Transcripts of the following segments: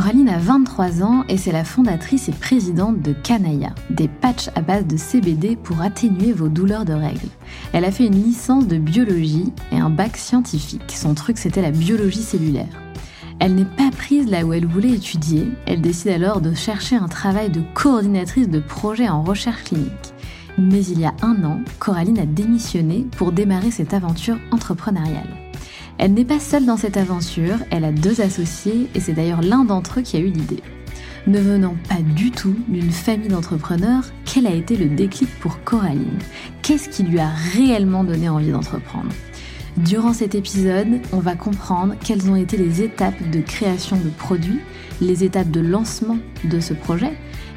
Coraline a 23 ans et c'est la fondatrice et présidente de Canaya, des patchs à base de CBD pour atténuer vos douleurs de règles. Elle a fait une licence de biologie et un bac scientifique. Son truc c'était la biologie cellulaire. Elle n'est pas prise là où elle voulait étudier, elle décide alors de chercher un travail de coordinatrice de projet en recherche clinique. Mais il y a un an, Coraline a démissionné pour démarrer cette aventure entrepreneuriale. Elle n'est pas seule dans cette aventure, elle a deux associés et c'est d'ailleurs l'un d'entre eux qui a eu l'idée. Ne venant pas du tout d'une famille d'entrepreneurs, quel a été le déclic pour Coraline? Qu'est-ce qui lui a réellement donné envie d'entreprendre? Durant cet épisode, on va comprendre quelles ont été les étapes de création de produits, les étapes de lancement de ce projet,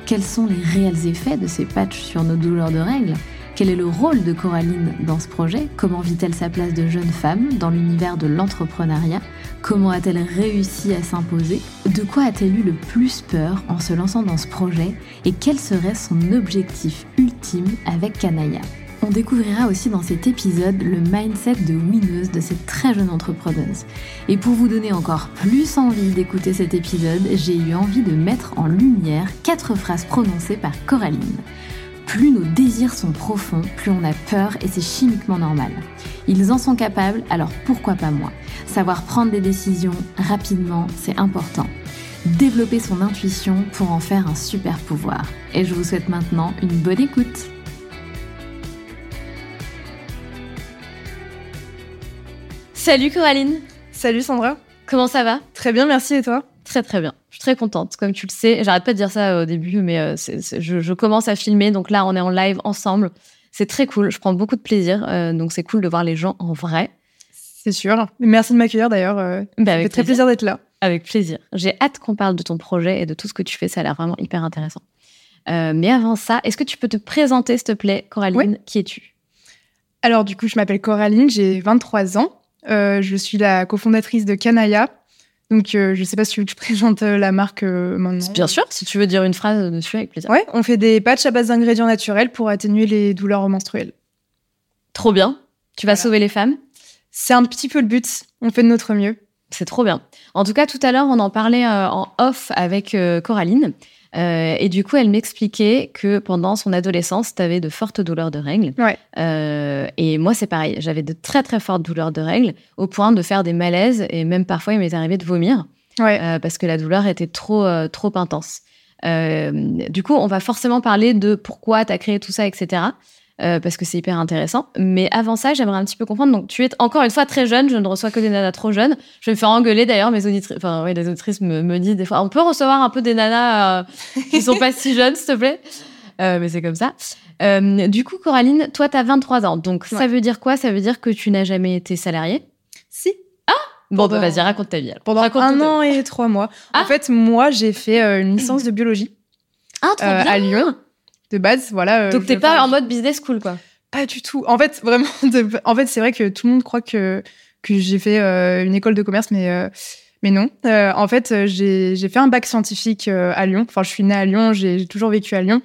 quels sont les réels effets de ces patchs sur nos douleurs de règles, quel est le rôle de Coraline dans ce projet? Comment vit-elle sa place de jeune femme dans l'univers de l'entrepreneuriat? Comment a-t-elle réussi à s'imposer? De quoi a-t-elle eu le plus peur en se lançant dans ce projet? Et quel serait son objectif ultime avec Kanaya? On découvrira aussi dans cet épisode le mindset de winneuse de cette très jeune entrepreneuse. Et pour vous donner encore plus envie d'écouter cet épisode, j'ai eu envie de mettre en lumière quatre phrases prononcées par Coraline. Plus nos désirs sont profonds, plus on a peur et c'est chimiquement normal. Ils en sont capables, alors pourquoi pas moi? Savoir prendre des décisions rapidement, c'est important. Développer son intuition pour en faire un super pouvoir. Et je vous souhaite maintenant une bonne écoute. Salut Coraline Salut Sandra Comment ça va? Très bien, merci et toi? Très très bien très contente. Comme tu le sais, j'arrête pas de dire ça au début, mais euh, je, commence à filmer. Donc là, on est en live ensemble. C'est très cool. Je prends beaucoup de plaisir. Euh, donc c'est cool de voir les gens en vrai. C'est sûr. Merci de m'accueillir d'ailleurs. Euh, bah, avec très plaisir d'être là. Avec plaisir. J'ai hâte qu'on parle de ton projet et de tout ce que tu fais. Ça a l'air vraiment hyper intéressant. mais avant ça, est-ce que tu peux te présenter, s'il te plaît, Coraline? Qui es-tu? Alors, du coup, je m'appelle Coraline, j'ai 23 ans. je suis la cofondatrice de Canaya, donc, euh, je ne sais pas si tu veux que je présente euh, la marque euh, maintenant. Bien sûr, si tu veux dire une phrase dessus, avec plaisir. Ouais, on fait des patchs à base d'ingrédients naturels pour atténuer les douleurs menstruelles. Trop bien. Tu vas sauver les femmes C'est un petit peu le but. On fait de notre mieux. C'est trop bien. En tout cas, tout à l'heure, on en parlait en off avec Coraline. Euh, et du coup, elle m'expliquait que pendant son adolescence, tu avais de fortes douleurs de règles. Euh, et moi, c'est pareil. J'avais de très, très fortes douleurs de règles au point de faire des malaises. Et même parfois, il m'est arrivé de vomir euh, parce que la douleur était trop, trop intense. du coup, on va forcément parler de pourquoi tu as créé tout ça, etc. Euh, parce que c'est hyper intéressant. Mais avant ça, j'aimerais un petit peu comprendre. Donc, tu es encore une fois très jeune. Je ne reçois que des nanas trop jeunes. Je vais me faire engueuler d'ailleurs. Mes auditrices, enfin, oui, les auditrices me, me, disent des fois, on peut recevoir un peu des nanas euh, qui sont pas si jeunes, s'il te plaît. Euh, mais c'est comme ça. Euh, du coup, Coraline, toi, tu as 23 ans. Donc, ça veut dire quoi? Ça veut dire que tu n'as jamais été salariée? Si. Ah Bon, bah, vas-y, raconte ta vie. Pendant un an et trois mois. En ah. fait, moi, j'ai fait une licence de biologie. Ah, trop bien. À Lyon de base, voilà. Euh, Donc t'es pas en mode business school, quoi. pas du tout. En fait, vraiment, en fait, c'est vrai que tout le monde croit que, que j'ai fait une école de commerce, mais, mais non. en fait, j'ai fait un bac scientifique à Lyon. Enfin, je suis née à Lyon, j'ai toujours vécu à Lyon.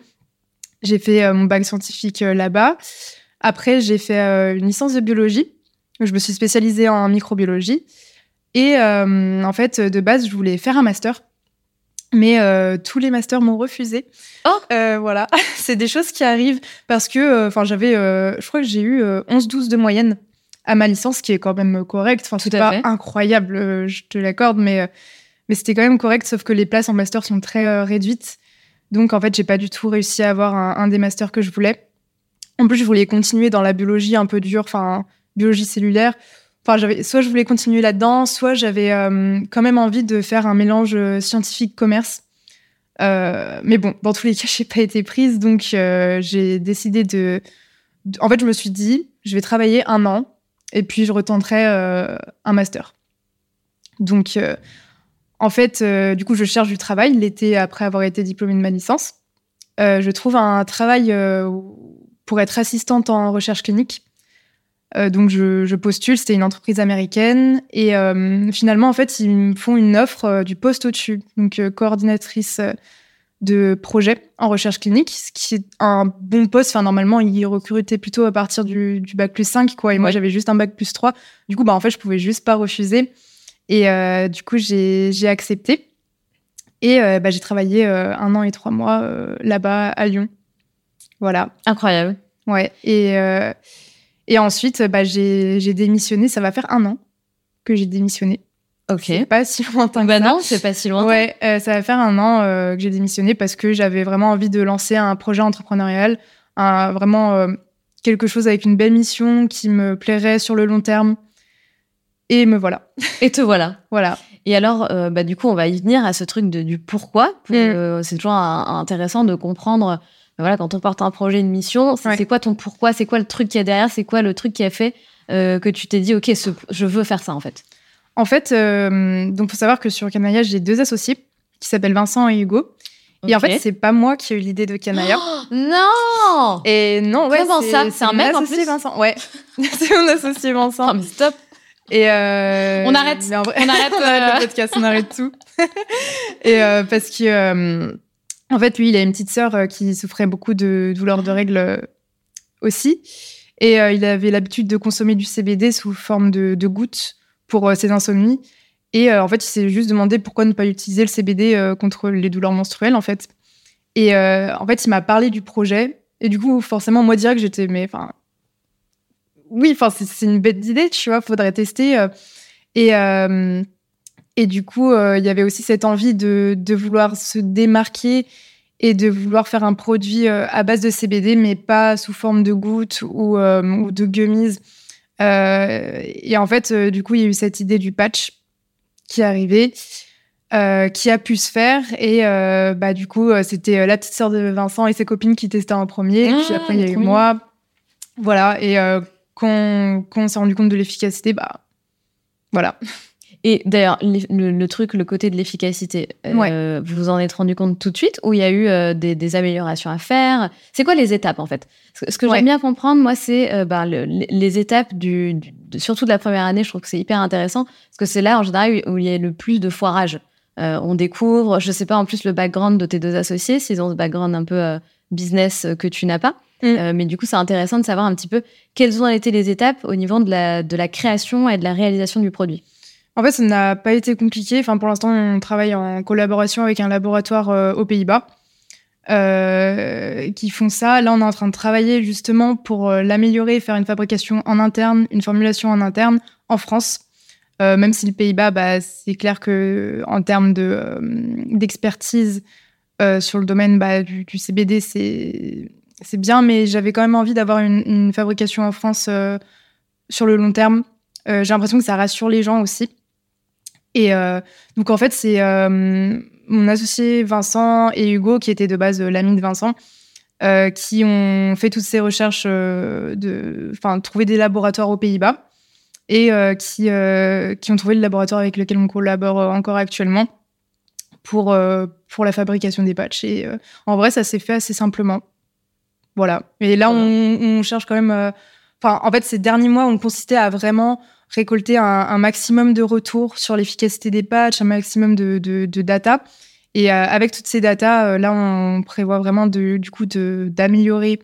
J'ai fait mon bac scientifique là-bas. Après, j'ai fait une licence de biologie. Je me suis spécialisée en microbiologie. Et en fait, de base, je voulais faire un master mais euh, tous les masters m'ont refusé. Oh euh, Voilà, c'est des choses qui arrivent parce que, euh, enfin, j'avais, je crois que j'ai eu 11-12 de moyenne à ma licence, qui est quand même correct. Enfin, c'est pas incroyable, je te l'accorde, mais, mais c'était quand même correct, sauf que les places en master sont très réduites. Donc, en fait, j'ai pas du tout réussi à avoir un, un, des masters que je voulais. En plus, je voulais continuer dans la biologie un peu dure, enfin, biologie cellulaire. Soit je voulais continuer là-dedans, soit j'avais euh, quand même envie de faire un mélange euh, scientifique-commerce. Euh, mais bon, dans tous les cas, j'ai pas été prise, donc j'ai décidé de, En fait, je me suis dit, je vais travailler un an et puis je retenterai un master. Donc, en fait, du coup, je cherche du travail l'été après avoir été diplômée de ma licence. je trouve un travail pour être assistante en recherche clinique euh, donc je, postule, c'était une entreprise américaine et euh, finalement en fait ils me font une offre euh, du poste au-dessus, donc coordinatrice de projet en recherche clinique, ce qui est un bon poste. Enfin normalement ils recrutaient plutôt à partir du, bac plus 5 quoi, et moi j'avais juste un bac plus 3. Du coup bah en fait je pouvais juste pas refuser et du coup j'ai accepté et bah, j'ai travaillé un an et trois mois là-bas à Lyon. Voilà. Incroyable. Ouais et et ensuite, bah, j'ai démissionné. Ça va faire un an que j'ai démissionné. Ok. Pas si lointain bah non, c'est pas si lointain. Ouais, euh, ça va faire un an euh, que j'ai démissionné parce que j'avais vraiment envie de lancer un projet entrepreneurial, un, vraiment euh, quelque chose avec une belle mission qui me plairait sur le long terme. Et me voilà. Et te voilà. voilà. Et alors, bah, du coup, on va y venir à ce truc de, du pourquoi. Mm. c'est toujours intéressant de comprendre voilà, quand on porte un projet, une mission, c'est quoi ton pourquoi C'est quoi le truc qui est derrière C'est quoi le truc qui a fait euh, que tu t'es dit, OK, je veux faire ça, en fait? En fait, euh, donc, faut savoir que sur Canaya, j'ai deux associés qui s'appellent Vincent et Hugo. Et en fait, c'est pas moi qui ai eu l'idée de Canaya. non Et non, ouais. Comment ça? C'est un mec en plus? Vincent. Ouais. c'est mon associé Vincent. Oh, mais stop et euh, on arrête. on arrête, on arrête le euh, podcast, on arrête tout. et parce que en fait, lui, il a une petite sœur euh, qui souffrait beaucoup de douleurs de règles euh, aussi. Et euh, il avait l'habitude de consommer du CBD sous forme de, gouttes pour ses insomnies. Et en fait, il s'est juste demandé pourquoi ne pas utiliser le CBD contre les douleurs menstruelles, en fait. Et en fait, il m'a parlé du projet. Et du coup, forcément, moi, direct, j'étais, mais enfin, oui, enfin, c'est une bête d'idée, tu vois, faudrait tester. et, et du coup, euh, il y avait aussi cette envie de, vouloir se démarquer et de vouloir faire un produit euh, à base de CBD, mais pas sous forme de gouttes ou, euh, de gummies. et en fait, du coup, il y a eu cette idée du patch qui est arrivée, qui a pu se faire. Et bah, du coup, c'était la petite sœur de Vincent et ses copines qui testaient en premier. puis après, il y a eu moi. Voilà. Et quand, quand on s'est rendu compte de l'efficacité, bah voilà. Et d'ailleurs, le, truc, le côté de l'efficacité, euh, vous vous en êtes rendu compte tout de suite ou il y a eu euh, des, améliorations à faire? C'est quoi les étapes en fait? Ce que j'aime bien comprendre, moi, c'est euh, bah, les étapes du, surtout de la première année. Je trouve que c'est hyper intéressant parce que c'est là en général où il y a le plus de foirage. on découvre, je sais pas en plus le background de tes deux associés, s'ils ont ce background un peu business que tu n'as pas. Mm. mais du coup, c'est intéressant de savoir un petit peu quelles ont été les étapes au niveau de la, de la création et de la réalisation du produit. En fait, ça n'a pas été compliqué. Enfin, pour l'instant, on travaille en collaboration avec un laboratoire euh, aux Pays-Bas euh, qui font ça. Là, on est en train de travailler justement pour euh, l'améliorer, faire une fabrication en interne, une formulation en interne en France. même si le Pays-Bas, bah, c'est clair que en termes de d'expertise sur le domaine bah, du, CBD, c'est bien, mais j'avais quand même envie d'avoir une, fabrication en France sur le long terme. J'ai l'impression que ça rassure les gens aussi. Et euh, donc, en fait, c'est euh, mon associé Vincent et Hugo, qui étaient de base euh, l'ami de Vincent, qui ont fait toutes ces recherches, de, enfin, trouver des laboratoires aux Pays-Bas et qui, qui ont trouvé le laboratoire avec lequel on collabore encore actuellement pour, pour la fabrication des patchs. Et en vrai, ça s'est fait assez simplement. Voilà. Et là, on, cherche quand même. Enfin, en fait, ces derniers mois ont consisté à vraiment récolter un, maximum de retours sur l'efficacité des patchs, un maximum de, de, data. Et euh, avec toutes ces datas, là, on prévoit vraiment de, du coup d'améliorer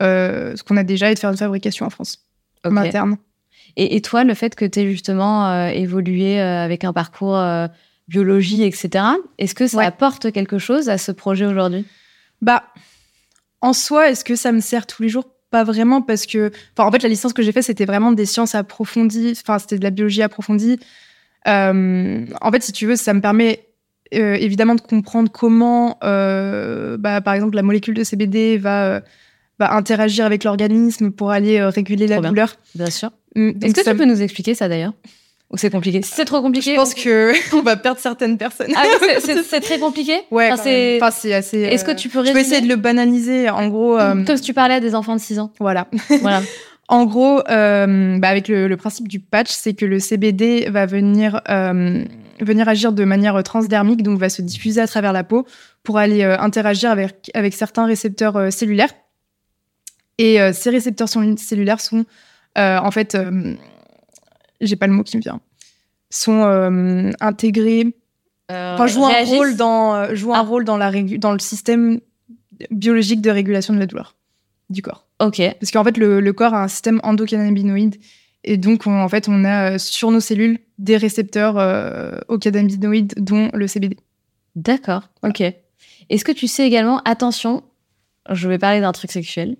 ce qu'on a déjà et de faire une fabrication en France, en interne. Et, toi, le fait que tu aies justement évolué avec un parcours biologie, etc., est-ce que ça apporte quelque chose à ce projet aujourd'hui? Bah, en soi, est-ce que ça me sert tous les jours? Pas vraiment, parce que, en fait, la licence que j'ai faite, c'était vraiment des sciences approfondies, enfin, c'était de la biologie approfondie. Euh, en fait, si tu veux, ça me permet euh, évidemment de comprendre comment, euh, bah, par exemple, la molécule de CBD va, va interagir avec l'organisme pour aller réguler la douleur. Bien sûr. Hum, est-ce que tu peux nous expliquer ça d'ailleurs? Ou c'est compliqué Si c'est trop compliqué, je pense on va perdre certaines personnes. Ah, c'est très compliqué? Ouais. Enfin, c'est assez. Est-ce que tu peux Je vais essayer de le banaliser. En gros. Euh... Comme si tu parlais à des enfants de 6 ans. Voilà. voilà. en gros, euh, bah avec le, principe du patch, c'est que le CBD va venir euh, venir agir de manière transdermique, donc va se diffuser à travers la peau pour aller euh, interagir avec avec certains récepteurs euh, cellulaires. Et ces récepteurs cellulaires sont en fait j'ai pas le mot qui me vient, sont euh, intégrés, euh, enfin jouent un rôle dans euh, jouent un ah. rôle dans la dans le système biologique de régulation de la douleur du corps. Ok. Parce qu'en fait le, le, corps a un système endocannabinoïde et donc en fait on a sur nos cellules des récepteurs aux cannabinoïdes dont le CBD. D'accord. Ok. Est-ce que tu sais également, attention, je vais parler d'un truc sexuel.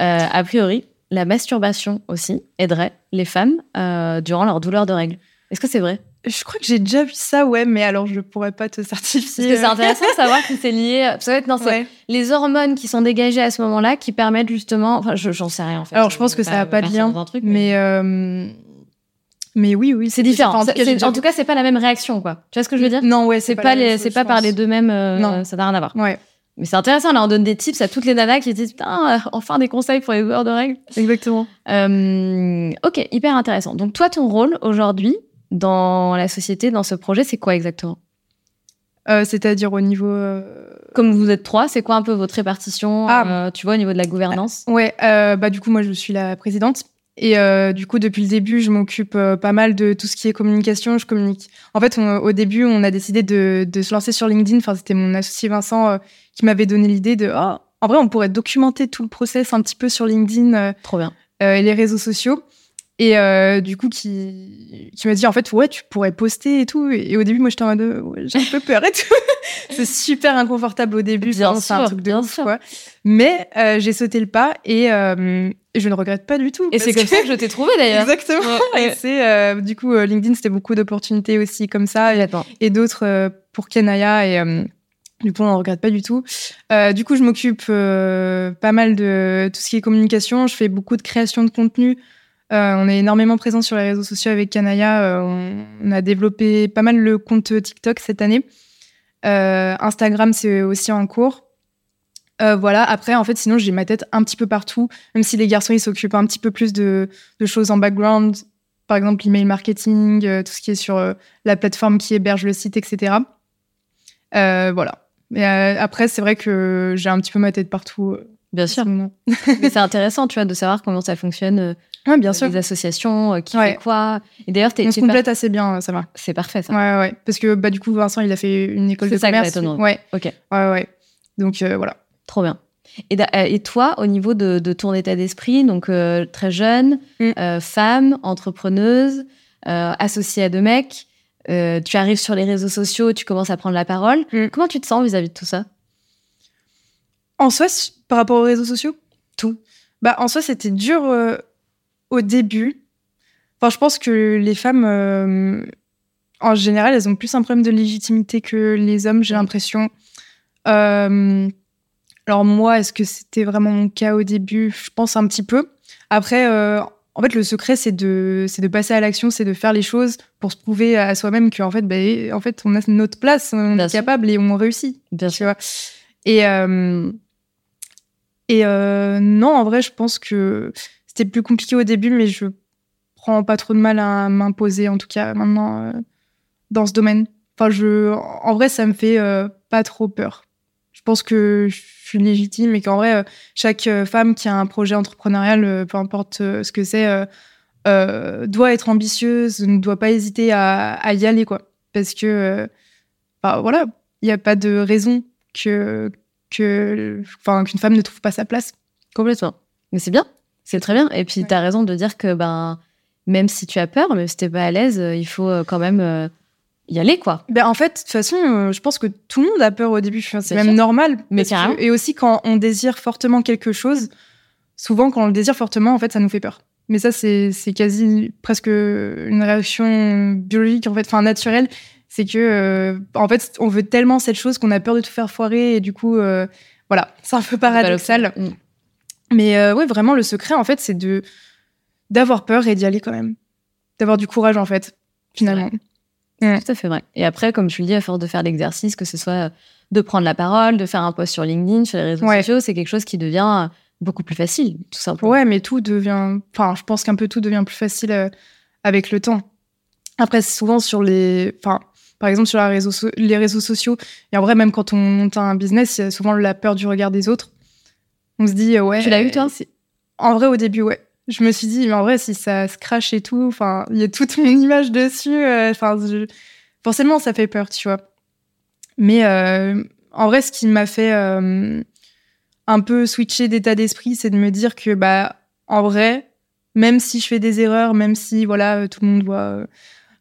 a priori, la masturbation aussi aiderait les femmes euh, durant leur douleur de règles. Est-ce que c'est vrai? Je crois que j'ai déjà vu ça, ouais, mais alors je pourrais pas te certifier. Parce que c'est intéressant de savoir que c'est lié. Ça va être non, c'est les hormones qui sont dégagées à ce moment-là qui permettent justement. Enfin, j'en sais rien en fait. Alors je pense que ça n'a pas de lien, mais euh, mais oui, oui, c'est différent. en tout cas, c'est pas la même réaction, quoi. Tu vois ce que je veux dire? Non, ouais, c'est pas, les, c'est pas par les deux mêmes. Euh, non, ça n'a rien à voir. Ouais. Mais c'est intéressant, là, on donne des tips à toutes les nanas qui disent Putain, euh, enfin des conseils pour les joueurs de règles. Exactement. Euh, ok, hyper intéressant. Donc, toi, ton rôle aujourd'hui dans la société, dans ce projet, c'est quoi exactement? Euh, C'est-à-dire au niveau. Comme vous êtes trois, c'est quoi un peu votre répartition? Ah. Tu vois, au niveau de la gouvernance? Ouais, bah, du coup, moi, je suis la présidente. Et euh, du coup, depuis le début, je m'occupe euh, pas mal de tout ce qui est communication. Je communique. En fait, au début, on a décidé de, de, se lancer sur LinkedIn. Enfin, c'était mon associé Vincent euh, qui m'avait donné l'idée de. Oh, en vrai, on pourrait documenter tout le process un petit peu sur LinkedIn. Trop bien. et les réseaux sociaux. Et du coup, qui, qui m'a dit en fait, ouais, tu pourrais poster et tout. Et, au début, moi, j'étais en mode, ouais, j'ai un peu peur et tout. c'est super inconfortable au début. Bien sûr, un truc de bien sûr. Quoi. Mais j'ai sauté le pas et et je ne regrette pas du tout. Et c'est comme ça que je t'ai trouvé d'ailleurs. Exactement. Et c'est euh, du coup euh, LinkedIn, c'était beaucoup d'opportunités aussi comme ça et, et d'autres euh, pour Kenaya et du coup on ne regrette pas du tout. du coup je m'occupe pas mal de tout ce qui est communication. Je fais beaucoup de création de contenu. On est énormément présent sur les réseaux sociaux avec Kanaya. on, a développé pas mal le compte TikTok cette année. Instagram c'est aussi en cours. Euh, voilà, après, en fait, sinon, j'ai ma tête un petit peu partout, même si les garçons, ils s'occupent un petit peu plus de, choses en background, par exemple l'email marketing, euh, tout ce qui est sur euh, la plateforme qui héberge le site, etc. voilà. Mais après, c'est vrai que j'ai un petit peu ma tête partout. Bien sûr. Mais c'est intéressant, tu vois, de savoir comment ça fonctionne. Ouais, bien sûr. Les associations, qui fait quoi. Et d'ailleurs, On se complète assez bien, ça va. C'est parfait, ça. Ouais, ouais. Parce que, bah, du coup, Vincent, il a fait une école de ça commerce. Ouais. Ok. Ouais, ouais. Donc, voilà. Trop bien. Et, euh, et, toi, au niveau de, ton état d'esprit, donc euh, très jeune, mm. euh, femme, entrepreneuse, associée à deux mecs, tu arrives sur les réseaux sociaux, tu commences à prendre la parole. Mm. Comment tu te sens vis-à-vis de tout ça? En soi, par rapport aux réseaux sociaux? Tout. Bah, en soi, c'était dur au début. Enfin, je pense que les femmes, en général, elles ont plus un problème de légitimité que les hommes, j'ai l'impression. Alors moi, est-ce que c'était vraiment mon cas au début? Je pense un petit peu. Après, euh, en fait, le secret, c'est de, c'est de passer à l'action, c'est de faire les choses pour se prouver à soi-même qu'en fait, ben, en fait, on a notre place, on est capable et on réussit. Bien sûr. Et, euh, et euh, non, en vrai, je pense que c'était plus compliqué au début, mais je prends pas trop de mal à m'imposer, en tout cas maintenant, dans ce domaine. Enfin, je, en vrai, ça me fait pas trop peur. Je pense que je suis légitime et qu'en vrai, chaque femme qui a un projet entrepreneurial, peu importe ce que c'est, doit être ambitieuse, ne doit pas hésiter à, y aller, quoi. Parce que, bah, voilà, il n'y a pas de raison que que qu'une femme ne trouve pas sa place. Complètement. Mais c'est bien, c'est très bien. Et puis, tu as raison de dire que ben, même si tu as peur, même si tu pas à l'aise, euh, il faut euh, quand même euh, y aller, quoi. Ben, en fait, de toute façon, je pense que tout le monde a peur au début. C'est même normal. Mais et aussi, quand on désire fortement quelque chose, souvent, quand on le désire fortement, en fait, ça nous fait peur. Mais ça, c'est quasi presque une réaction biologique, en fait, enfin naturelle c'est que euh, en fait on veut tellement cette chose qu'on a peur de tout faire foirer et du coup voilà c'est un peu paradoxal. Mais euh, oui vraiment le secret en fait c'est de d'avoir peur et d'y aller quand même. D'avoir du courage en fait finalement. Tout à fait vrai et après comme tu le dis à force de faire l'exercice que ce soit de prendre la parole de faire un post sur LinkedIn sur les réseaux sociaux c'est quelque chose qui devient beaucoup plus facile tout simplement. Ouais mais tout devient enfin je pense qu'un peu tout devient plus facile avec le temps. Après souvent sur les enfin par exemple, sur les réseaux sociaux, et en vrai, même quand on monte un business, il y a souvent la peur du regard des autres. On se dit, euh, ouais. Tu l'as eu, toi En vrai, au début, ouais. Je me suis dit, mais en vrai, si ça se crache et tout, enfin, il y a toute mon image dessus, euh, enfin, forcément, ça fait peur, tu vois. Mais euh, en vrai, ce qui m'a fait un peu switcher d'état d'esprit, c'est de me dire que, bah, en vrai, même si je fais des erreurs, même si, voilà, tout le monde voit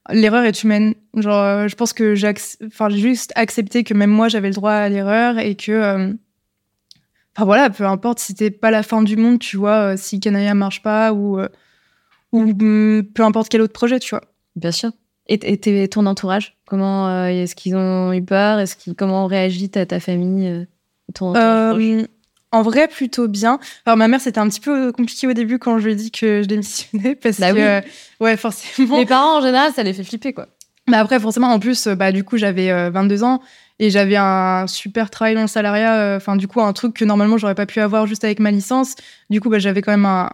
l'erreur est humaine. Genre, euh, je pense que j'ai enfin, juste accepté que même moi, j'avais le droit à l'erreur et que. Euh, enfin voilà, peu importe, c'était pas la fin du monde, tu vois, euh, si Canaya marche pas ou, ou mm, peu importe quel autre projet, tu vois. Bien sûr. Et, et ton entourage, comment est-ce qu'ils ont eu peur? Est-ce qu'ils comment réagit ta, ta famille ton en vrai, plutôt bien. Alors, ma mère, c'était un petit peu compliqué au début quand je lui ai dit que je démissionnais parce bah que, ouais, forcément. Les parents, en général, ça les fait flipper, quoi. Mais après, forcément, en plus, bah, du coup, j'avais 22 euh, ans et j'avais un super travail dans le salariat. Euh, enfin, du coup, un truc que normalement, j'aurais pas pu avoir juste avec ma licence. Du coup, bah, j'avais quand même un,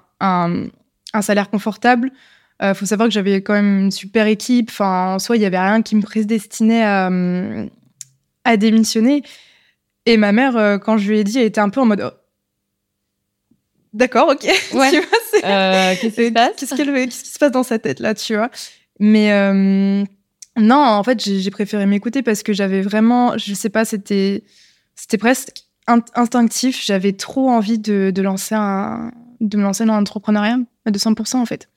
un, salaire confortable. Euh, faut savoir que j'avais quand même une super équipe. Enfin, en soi, il y avait rien qui me prédestinait à, à démissionner. Et ma mère, euh, quand je lui ai dit, elle était un peu en mode. Oh, d'accord, ok. Ouais. Euh, qu'est-ce qui se passe? Qu'est-ce qui se passe dans sa tête là, tu vois? Mais euh, non, en fait, j'ai préféré m'écouter parce que j'avais vraiment, je sais pas, c'était c'était presque instinctif. J'avais trop envie de, de, lancer un, de me lancer dans l'entrepreneuriat à 200% en fait.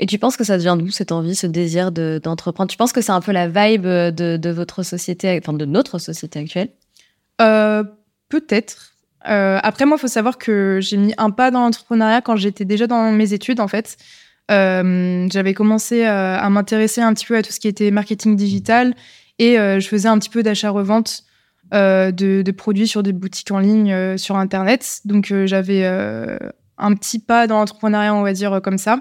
Et tu penses que ça devient d'où cette envie, ce désir d'entreprendre? Tu penses que c'est un peu la vibe de, de, votre société, enfin de notre société actuelle? Euh, peut-être. Euh, après, moi, il faut savoir que j'ai mis un pas dans l'entrepreneuriat quand j'étais déjà dans mes études, en fait. Euh, j'avais commencé à m'intéresser un petit peu à tout ce qui était marketing digital et je faisais un petit peu d'achat-revente de, produits sur des boutiques en ligne sur Internet. Donc, j'avais un petit pas dans l'entrepreneuriat, on va dire, comme ça.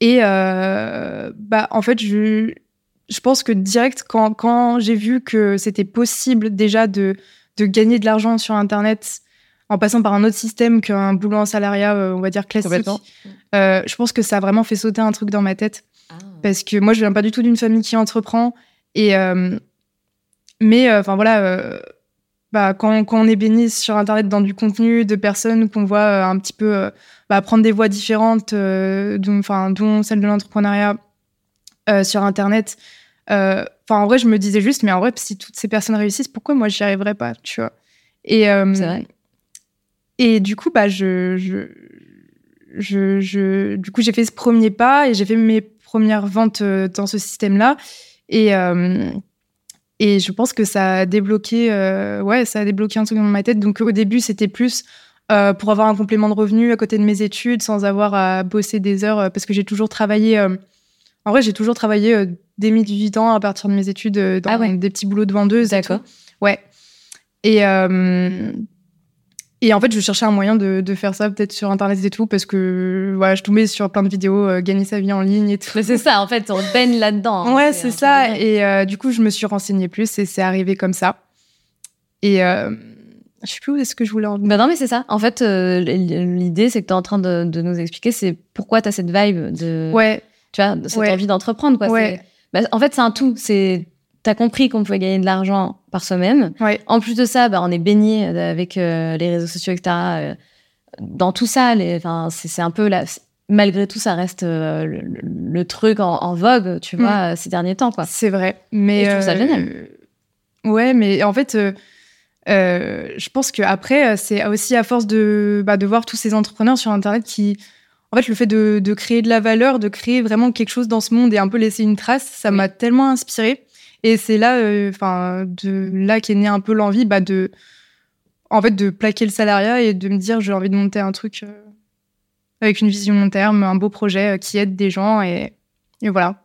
Et bah, en fait, je, pense que direct, quand, j'ai vu que c'était possible déjà de gagner de l'argent sur Internet en passant par un autre système qu'un boulot en salariat, euh, on va dire classique, euh, je pense que ça a vraiment fait sauter un truc dans ma tête. Ah. Parce que moi, je viens pas du tout d'une famille qui entreprend. Et, euh, mais, enfin voilà, bah, quand, quand, on est béni sur Internet dans du contenu de personnes qu'on voit un petit peu bah, prendre des voies différentes, dont, dont celle de l'entrepreneuriat, sur Internet. Enfin, en vrai, je me disais juste, mais en vrai, si toutes ces personnes réussissent, pourquoi moi, j'y arriverais pas, tu vois? Et, euh, vrai. Et du coup, bah, je, je, je, je du coup, j'ai fait ce premier pas et j'ai fait mes premières ventes dans ce système-là. Et, et je pense que ça a débloqué, ouais, ça a débloqué un truc dans ma tête. Donc, au début, c'était plus pour avoir un complément de revenu à côté de mes études, sans avoir à bosser des heures, parce que j'ai toujours travaillé en vrai, j'ai toujours travaillé euh, dès mes 18 ans à partir de mes études euh, dans ah des petits boulots de vendeuse. D'accord. Ouais. Et, euh, et en fait, je cherchais un moyen de, de faire ça peut-être sur Internet et tout parce que voilà, je tombais sur plein de vidéos, gagner sa vie en ligne et tout. Mais c'est ça, en fait, on baigne là-dedans. Hein, ouais, c'est ça. Et du coup, je me suis renseignée plus et c'est arrivé comme ça. Et je sais plus où est-ce que je voulais en Bah non, mais c'est ça. En fait, l'idée, c'est que tu es en train de, de nous expliquer, c'est pourquoi tu as cette vibe de. Ouais tu vois, cette envie d'entreprendre. Quoi. Bah, en fait, c'est un tout. C'est tu as compris qu'on pouvait gagner de l'argent par soi-même. En plus de ça, bah, on est baigné avec les réseaux sociaux, etc. dans tout ça, c'est un peu la, malgré tout, ça reste le, truc en, vogue, tu mm. vois, ces derniers temps. C'est vrai. Mais je trouve ça génial. Ouais, mais en fait, euh, je pense qu'après, euh, c'est aussi à force de, bah, de voir tous ces entrepreneurs sur Internet qui. En fait, le fait de, de, créer de la valeur, de créer vraiment quelque chose dans ce monde et un peu laisser une trace, ça m'a tellement inspiré. Et c'est là, euh, enfin, de là qu'est née un peu l'envie, bah, de, en fait, de plaquer le salariat et de me dire, j'ai envie de monter un truc avec une vision long terme, un beau projet qui aide des gens et, et voilà.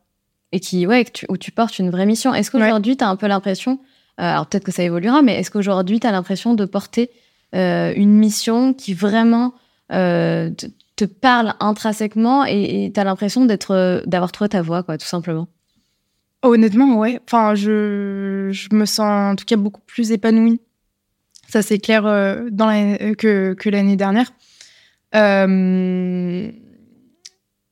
Et qui, ouais, où tu portes une vraie mission. Est-ce qu'aujourd'hui, tu as un peu l'impression euh, alors peut-être que ça évoluera, mais est-ce qu'aujourd'hui, tu as l'impression de porter euh, une mission qui vraiment euh, te, parle intrinsèquement et tu as l'impression d'être, d'avoir trouvé ta voie, quoi, tout simplement? Honnêtement, ouais. Enfin, je, je, me sens en tout cas beaucoup plus épanouie. Ça, c'est clair dans que, que l'année dernière.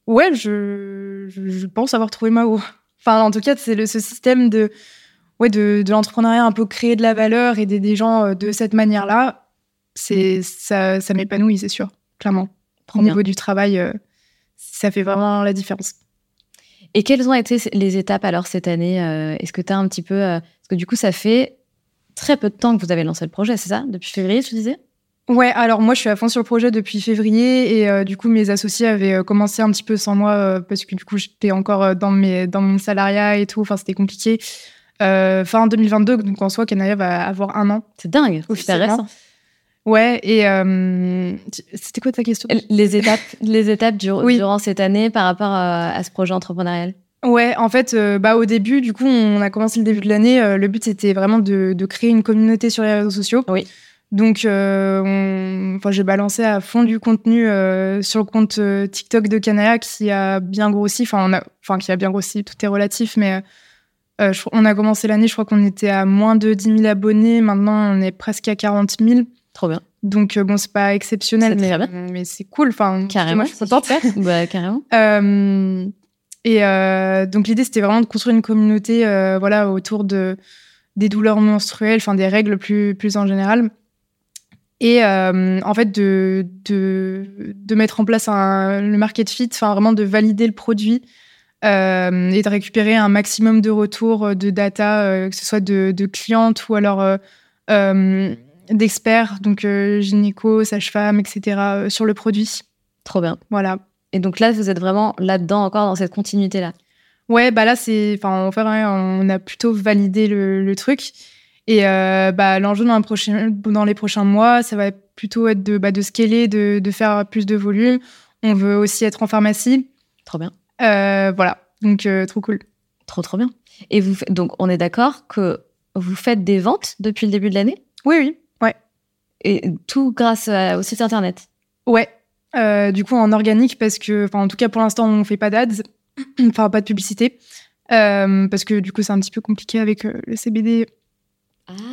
Ouais, je, je, pense avoir trouvé ma voie. Enfin, en tout cas, c'est ce système de ouais, de, de l'entrepreneuriat un peu créer de la valeur, aider des gens euh, de cette manière-là, c'est ça, ça m'épanouit, c'est sûr, clairement. Au niveau du travail, euh, ça fait vraiment la différence. Et quelles ont été les étapes alors cette année euh, Est-ce que tu as un petit peu. parce que du coup, ça fait très peu de temps que vous avez lancé le projet, c'est ça Depuis février, tu disais? Ouais, alors moi je suis à fond sur le projet depuis février et du coup mes associés avaient commencé un petit peu sans moi parce que du coup j'étais encore dans, mes, dans mon salariat et tout, enfin c'était compliqué. Euh, fin 2022, donc en soi, Canaya va avoir un an. C'est dingue, c'est récent. Ouais, et euh, c'était quoi ta question? Les étapes, les étapes durant cette année par rapport à, ce projet entrepreneurial? Ouais, en fait, euh, bah, au début, du coup, on a commencé le début de l'année. le but, c'était vraiment de, créer une communauté sur les réseaux sociaux. Oui. Donc, enfin, j'ai balancé à fond du contenu sur le compte TikTok de Canaya qui a bien grossi. Enfin, enfin, qui a bien grossi, tout est relatif, mais euh, on a commencé l'année, je crois qu'on était à moins de 10 000 abonnés. Maintenant, on est presque à 40 000. Trop bien. Donc, euh, bon, c'est pas exceptionnel, mais, c'est cool. Enfin, carrément. ça tente. bah, carrément. Euh, et donc, l'idée, c'était vraiment de construire une communauté voilà, autour de, des douleurs menstruelles, enfin, des règles plus, plus en général. Et en fait, de, de, de, mettre en place un, le market fit, enfin, vraiment de valider le produit euh, et de récupérer un maximum de retours euh, de data, euh, que ce soit de, de, clientes ou alors d'experts, donc gynéco, sage-femme, etc., sur le produit. Trop bien. Voilà. Et donc là, vous êtes vraiment là-dedans, encore dans cette continuité-là? Ouais, bah là, c'est, enfin, enfin, on a plutôt validé le, le truc. Et bah, l'enjeu dans, dans, les prochains mois, ça va plutôt être de, bah, de scaler, de, de, faire plus de volume. On veut aussi être en pharmacie. Trop bien. Euh, voilà, donc euh, trop cool. Trop, trop bien. Et vous, donc, on est d'accord que vous faites des ventes depuis le début de l'année? Oui, oui. Et tout grâce au site internet Ouais. Euh, du coup, en organique, parce que, en tout cas, pour l'instant, on ne fait pas d'ads, enfin, pas de publicité. parce que du coup, c'est un petit peu compliqué avec le CBD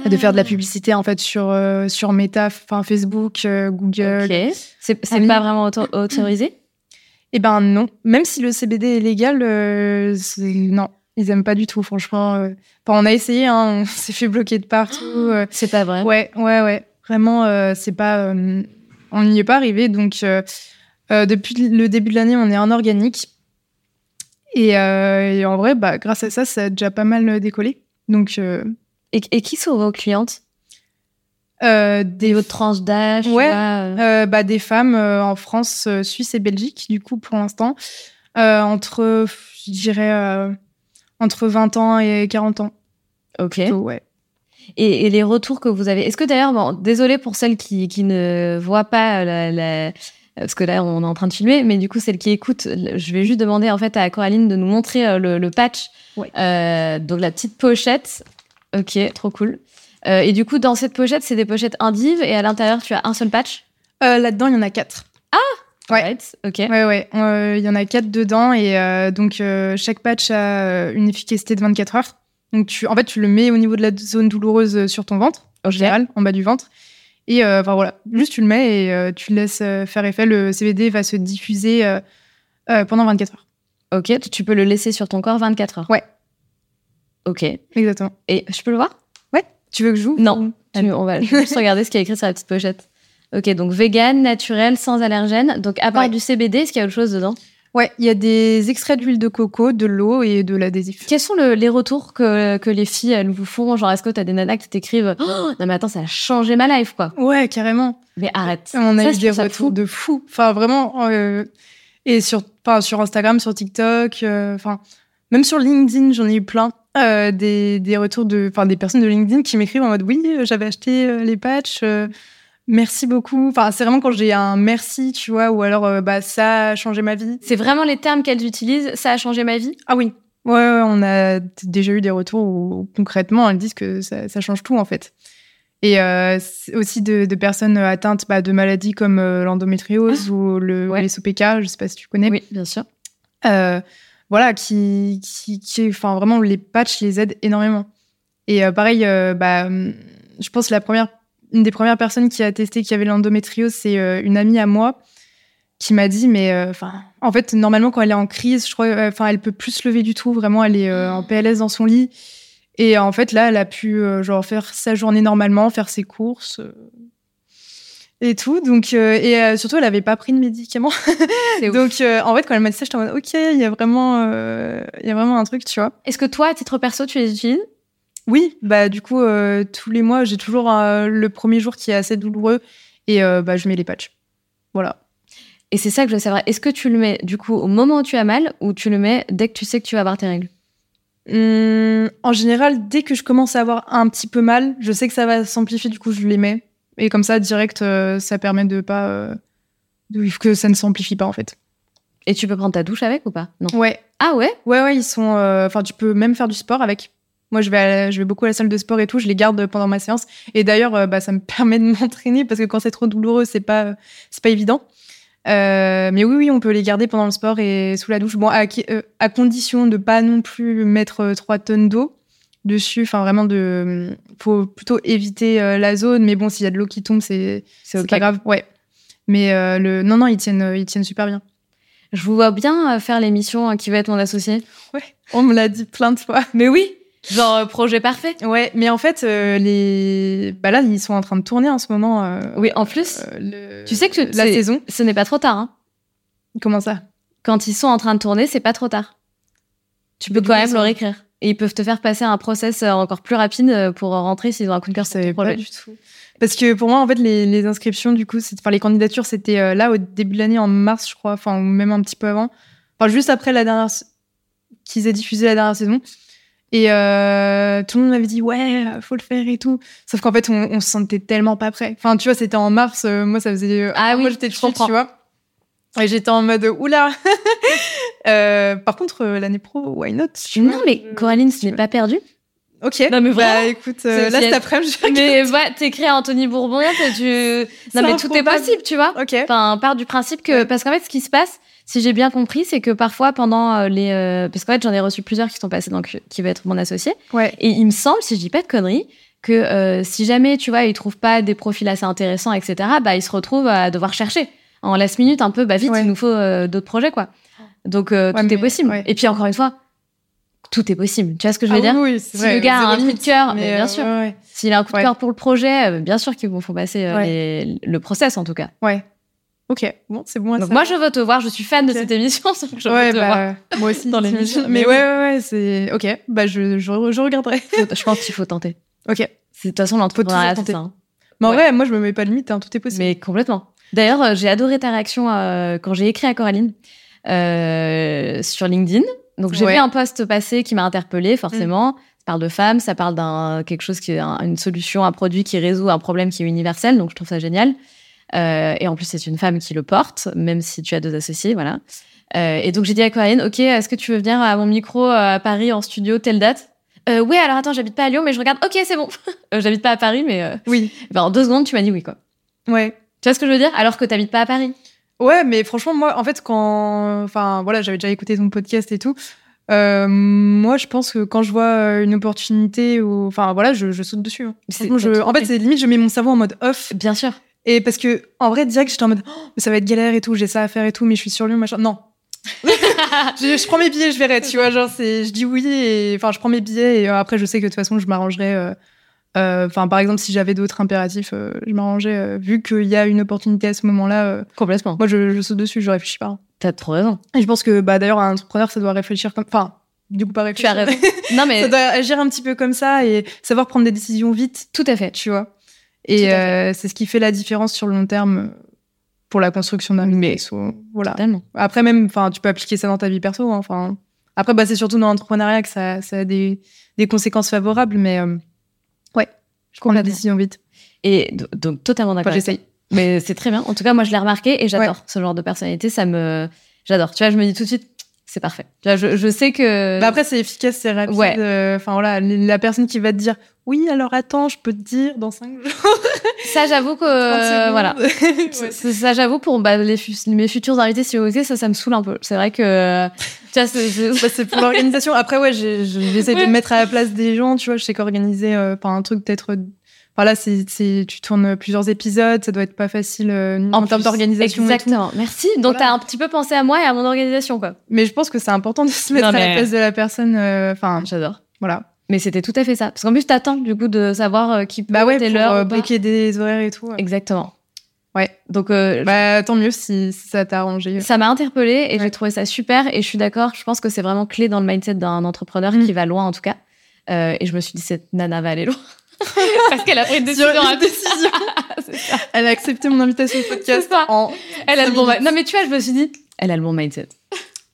de faire de la ah. publicité en fait sur sur Meta, enfin Facebook, Google. C'est pas vraiment autorisé? Eh ben non, même si le CBD est légal, euh, non, ils aiment pas du tout, franchement. Euh. on a essayé, hein, on s'est fait bloquer de partout. Euh. C'est pas vrai. Ouais, ouais, ouais. Vraiment, c'est pas, on n'y est pas arrivé. Donc, depuis le début de l'année, on est en organique. Et, en vrai, bah, grâce à ça, ça a déjà pas mal décollé. Donc, et, et qui sont vos clientes? euh, des autres tranches d'âge ouais euh. Euh, bah des femmes en France Suisse et Belgique du coup pour l'instant entre je dirais entre 20 ans et 40 ans ok ouais et, les retours que vous avez est-ce que d'ailleurs bon désolé pour celles qui, qui ne voient pas la, parce que là on est en train de filmer mais du coup celles qui écoutent je vais juste demander en fait à Coraline de nous montrer le, le patch ouais. donc la petite pochette ok trop cool euh, et du coup, dans cette pochette, c'est des pochettes indives et à l'intérieur, tu as un seul patch? Euh, Là-dedans, il y en a quatre. Ah Ouais. ok. Ouais, ouais. Euh, il y en a quatre dedans et donc chaque patch a une efficacité de 24 heures. Donc, tu, en fait, tu le mets au niveau de la zone douloureuse sur ton ventre, en général, en bas du ventre. Et enfin voilà, juste tu le mets et tu le laisses faire effet. Le CBD va se diffuser pendant 24 heures. Ok, tu peux le laisser sur ton corps 24 heures. Ouais. Ok. Exactement. Et je peux le voir? Ouais. Tu veux que je joue? Non. on va juste regarder ce qu'il y a écrit sur la petite pochette. Ok, donc vegan, naturel, sans allergènes. Donc à part du CBD, est-ce qu'il y a autre chose dedans? Ouais, il y a des extraits d'huile de coco, de l'eau et de l'adhésif. Quels sont les retours que, que, les filles elles vous font? Genre, est-ce que t'as des nanas qui t'écrivent oh, Non, mais attends, ça a changé ma life, quoi. Ouais, carrément. Mais arrête. On a eu des retours de fou. Enfin, vraiment. Euh, et sur, sur Instagram, sur TikTok, euh, enfin, même sur LinkedIn, j'en ai eu plein. Euh, des, des, retours de, enfin, des personnes de LinkedIn qui m'écrivent en mode oui, j'avais acheté les patchs merci beaucoup. Enfin, c'est vraiment quand j'ai un merci, tu vois, ou alors euh, bah ça a changé ma vie. C'est vraiment les termes qu'elles utilisent. Ça a changé ma vie? Ah oui. Ouais, on a déjà eu des retours où concrètement elles disent que ça, change tout en fait. Et euh, aussi de, personnes atteintes bah, de maladies comme euh, l'endométriose ah. ou le les SOPK, je sais pas si tu connais. Oui, bien sûr. voilà, qui, qui, qui, enfin vraiment les patchs les aident énormément. Et pareil, bah, je pense que la première une des premières personnes qui a testé qui avait l'endométriose, c'est euh, une amie à moi qui m'a dit mais euh, enfin en fait normalement quand elle est en crise je crois euh, enfin elle peut plus se lever du tout. Vraiment elle est en PLS dans son lit. Et en fait là elle a pu genre faire sa journée normalement faire ses courses et tout. Donc et surtout elle avait pas pris de médicaments. Donc en fait quand elle m'a dit ça j'étais en mode ok il y a vraiment il y a vraiment un truc tu vois. Est-ce que toi à titre perso tu les utilises? Oui, bah du coup, euh, tous les mois, j'ai toujours euh, le premier jour qui est assez douloureux et euh, bah, je mets les patchs. Voilà. Et c'est ça que je veux savoir. Est-ce que tu le mets du coup au moment où tu as mal ou tu le mets dès que tu sais que tu vas avoir tes règles? Mmh, En général, dès que je commence à avoir un petit peu mal, je sais que ça va s'amplifier, du coup, je les mets. Et comme ça, direct, ça permet de pas. que ça ne s'amplifie pas en fait. Et tu peux prendre ta douche avec ou pas? Non. Ouais. Ah ouais? Ouais, ouais, ils sont. Enfin, tu peux même faire du sport avec. Moi, je vais, je vais beaucoup à la salle de sport et tout. Je les garde pendant ma séance. Et d'ailleurs, euh, bah, ça me permet de m'entraîner parce que quand c'est trop douloureux, c'est pas, c'est pas évident. Euh, mais oui, oui, on peut les garder pendant le sport et sous la douche. Bon, à, euh, à condition de pas non plus mettre 3 tonnes d'eau dessus. Enfin, vraiment, de, faut plutôt éviter la zone. Mais bon, s'il y a de l'eau qui tombe, c'est, c'est pas grave. Ouais. Mais le, non, non, ils tiennent, ils tiennent super bien. Je vous vois bien faire l'émission qui va être mon associé. Ouais. On me l'a dit plein de fois. Mais oui. Genre euh, projet parfait. Ouais, mais en fait, euh, les, bah là, ils sont en train de tourner en ce moment. Euh, oui, en plus, tu sais que la saison, ce n'est pas trop tard. Hein. Comment ça? Quand ils sont en train de tourner, c'est pas trop tard. Tu peux quand même leur écrire. Et ils peuvent te faire passer un process encore plus rapide pour rentrer s'ils ont un coup de cœur sur Pas du tout. Parce que pour moi, en fait, les, inscriptions, du coup, enfin les candidatures, c'était là au début de l'année, en mars, je crois, enfin, ou même un petit peu avant. Enfin, juste après la dernière qu'ils aient diffusé la dernière saison. Et euh, tout le monde m'avait dit ouais, faut le faire et tout. Sauf qu'en fait, on, on, se sentait tellement pas prêt. Enfin, tu vois, c'était en mars. Euh, moi, ça faisait. Euh, ah oui, moi j'étais dessus, tu vois. Et j'étais en mode oula. par contre, l'année pro, why not? Non, mais Coraline, ce n'est pas perdu. Ok. Non mais voilà. Bah, écoute, là cet après-midi. Mais ouais, t'écris à Anthony Bourbon, tu. Non mais tout est possible, tu vois. Ok. Enfin, part du principe que parce qu'en fait, ce qui se passe, si j'ai bien compris, c'est que parfois pendant euh, les euh, parce qu'en fait j'en ai reçu plusieurs qui sont passés donc qui va être mon associé. Ouais. Et il me semble, si je dis pas de conneries, que euh, si jamais tu vois ils trouvent pas des profils assez intéressants, etc. Bah ils se retrouvent à devoir chercher en last minute un peu. Bah vite, il nous faut d'autres projets quoi. Donc tout est possible. Et puis encore une fois, tout est possible. Tu vois ce que je veux ah dire? oui, Si le gars a un coup de cœur, mais bien sûr. Ouais, S'il a un coup de cœur pour le projet, bien sûr qu'ils vont faire passer le process en tout cas. Ouais. Ok, bon, c'est bon. Donc moi, je veux te voir. Je suis fan de cette émission. Je ouais, veux te bah, voir. Moi aussi. dans l'émission. Mais, ouais, ouais, ouais, c'est ok. Bah, je, je, regarderai. je pense qu'il faut tenter. Ok. De toute façon, l'entrepreneuriat, c'est ça. Hein. Mais en vrai, moi, je me mets pas de limite. Hein, tout est possible. Mais complètement. D'ailleurs, euh, j'ai adoré ta réaction euh, quand j'ai écrit à Coraline euh, sur LinkedIn. Donc, j'ai vu un post passé qui m'a interpellée, forcément. Mm. Ça parle de femmes, ça parle d'un quelque chose qui est une solution, un produit qui résout un problème qui est universel. Donc, je trouve ça génial. Euh, et en plus, c'est une femme qui le porte, même si tu as deux associés, voilà. Euh, et donc, j'ai dit à Corinne, OK, est-ce que tu veux venir à mon micro euh, à Paris en studio, telle date? Euh, Oui, alors attends, j'habite pas à Lyon, mais je regarde, OK, c'est bon. j'habite pas à Paris, mais. oui. Ben, en deux secondes, tu m'as dit oui, quoi. Ouais. Tu vois ce que je veux dire? Alors que t'habites pas à Paris. Ouais, mais franchement, moi, en fait, quand. Enfin, voilà, j'avais déjà écouté ton podcast et tout. Euh, moi, je pense que quand je vois une opportunité, ou enfin voilà, je, je saute dessus. Hein. Je... En fait, c'est limite, je mets mon cerveau en mode off. Bien sûr. Et parce que, en vrai, direct, j'étais en mode, oh, ça va être galère et tout, j'ai ça à faire et tout, mais je suis sur Lyon, machin. Non. je, prends mes billets, je verrai, tu vois. Genre, c'est, je dis oui et enfin, je prends mes billets et après, je sais que de toute façon, je m'arrangerai. Enfin, par exemple, si j'avais d'autres impératifs, je m'arrangerais. vu qu'il y a une opportunité à ce moment-là. Complètement. Moi, je, saute dessus, je réfléchis pas. T'as trop raison. Et je pense que, bah, d'ailleurs, un entrepreneur, ça doit réfléchir comme. Enfin, du coup, pas réfléchir. Tu as raison. non, mais. ça doit agir un petit peu comme ça et savoir prendre des décisions vite. Tout à fait. Tu vois. Et euh, c'est ce qui fait la différence sur le long terme pour la construction d'un business. Voilà. Totalement. Après, même, tu peux appliquer ça dans ta vie perso. Hein, après, bah, c'est surtout dans l'entrepreneuriat que ça, ça a des, des, conséquences favorables, mais euh, ouais, je prends la décision vite. Et donc, totalement d'accord. Enfin, J'essaye. Mais c'est très bien. En tout cas, moi, je l'ai remarqué et j'adore ce genre de personnalité. Ça me, j'adore. Tu vois, je me dis tout de suite, c'est parfait. Je, je, sais que. Bah après, c'est efficace, c'est rapide. Ouais. Euh, enfin voilà, la personne qui va te dire oui, alors attends, je peux te dire dans cinq jours. ça, j'avoue que voilà. Ça, j'avoue pour bah, les, mes futurs invités si vous ça, ça me saoule un peu. C'est vrai que tu vois, c'est bah, pour l'organisation. Après, ouais, j'essaie de me mettre à la place des gens. Tu vois, je sais qu'organiser, euh, un truc peut-être voilà, c'est, tu tournes plusieurs épisodes, ça doit être pas facile euh, en, termes d'organisation. Exactement. Merci. Donc, tu as un petit peu pensé à moi et à mon organisation, quoi. Mais je pense que c'est important de se mettre à la place de la personne. Euh, enfin, j'adore. Voilà. Mais c'était tout à fait ça. Parce qu'en plus, t'attends, du coup, de savoir euh, qui peut bah ouais, l'heure. Bloquer des horaires et tout. Exactement. Ouais. Donc, bah, tant mieux si, ça t'a arrangé. Ça m'a interpellée et j'ai trouvé ça super. Et je suis d'accord, je pense que c'est vraiment clé dans le mindset d'un entrepreneur mm. qui va loin, en tout cas. et je me suis dit, cette nana va aller loin. Parce qu'elle a pris une décision. Une décision. Elle a accepté mon invitation au podcast. En elle a le bon Non, mais tu vois, je me suis dit, elle a le bon mindset.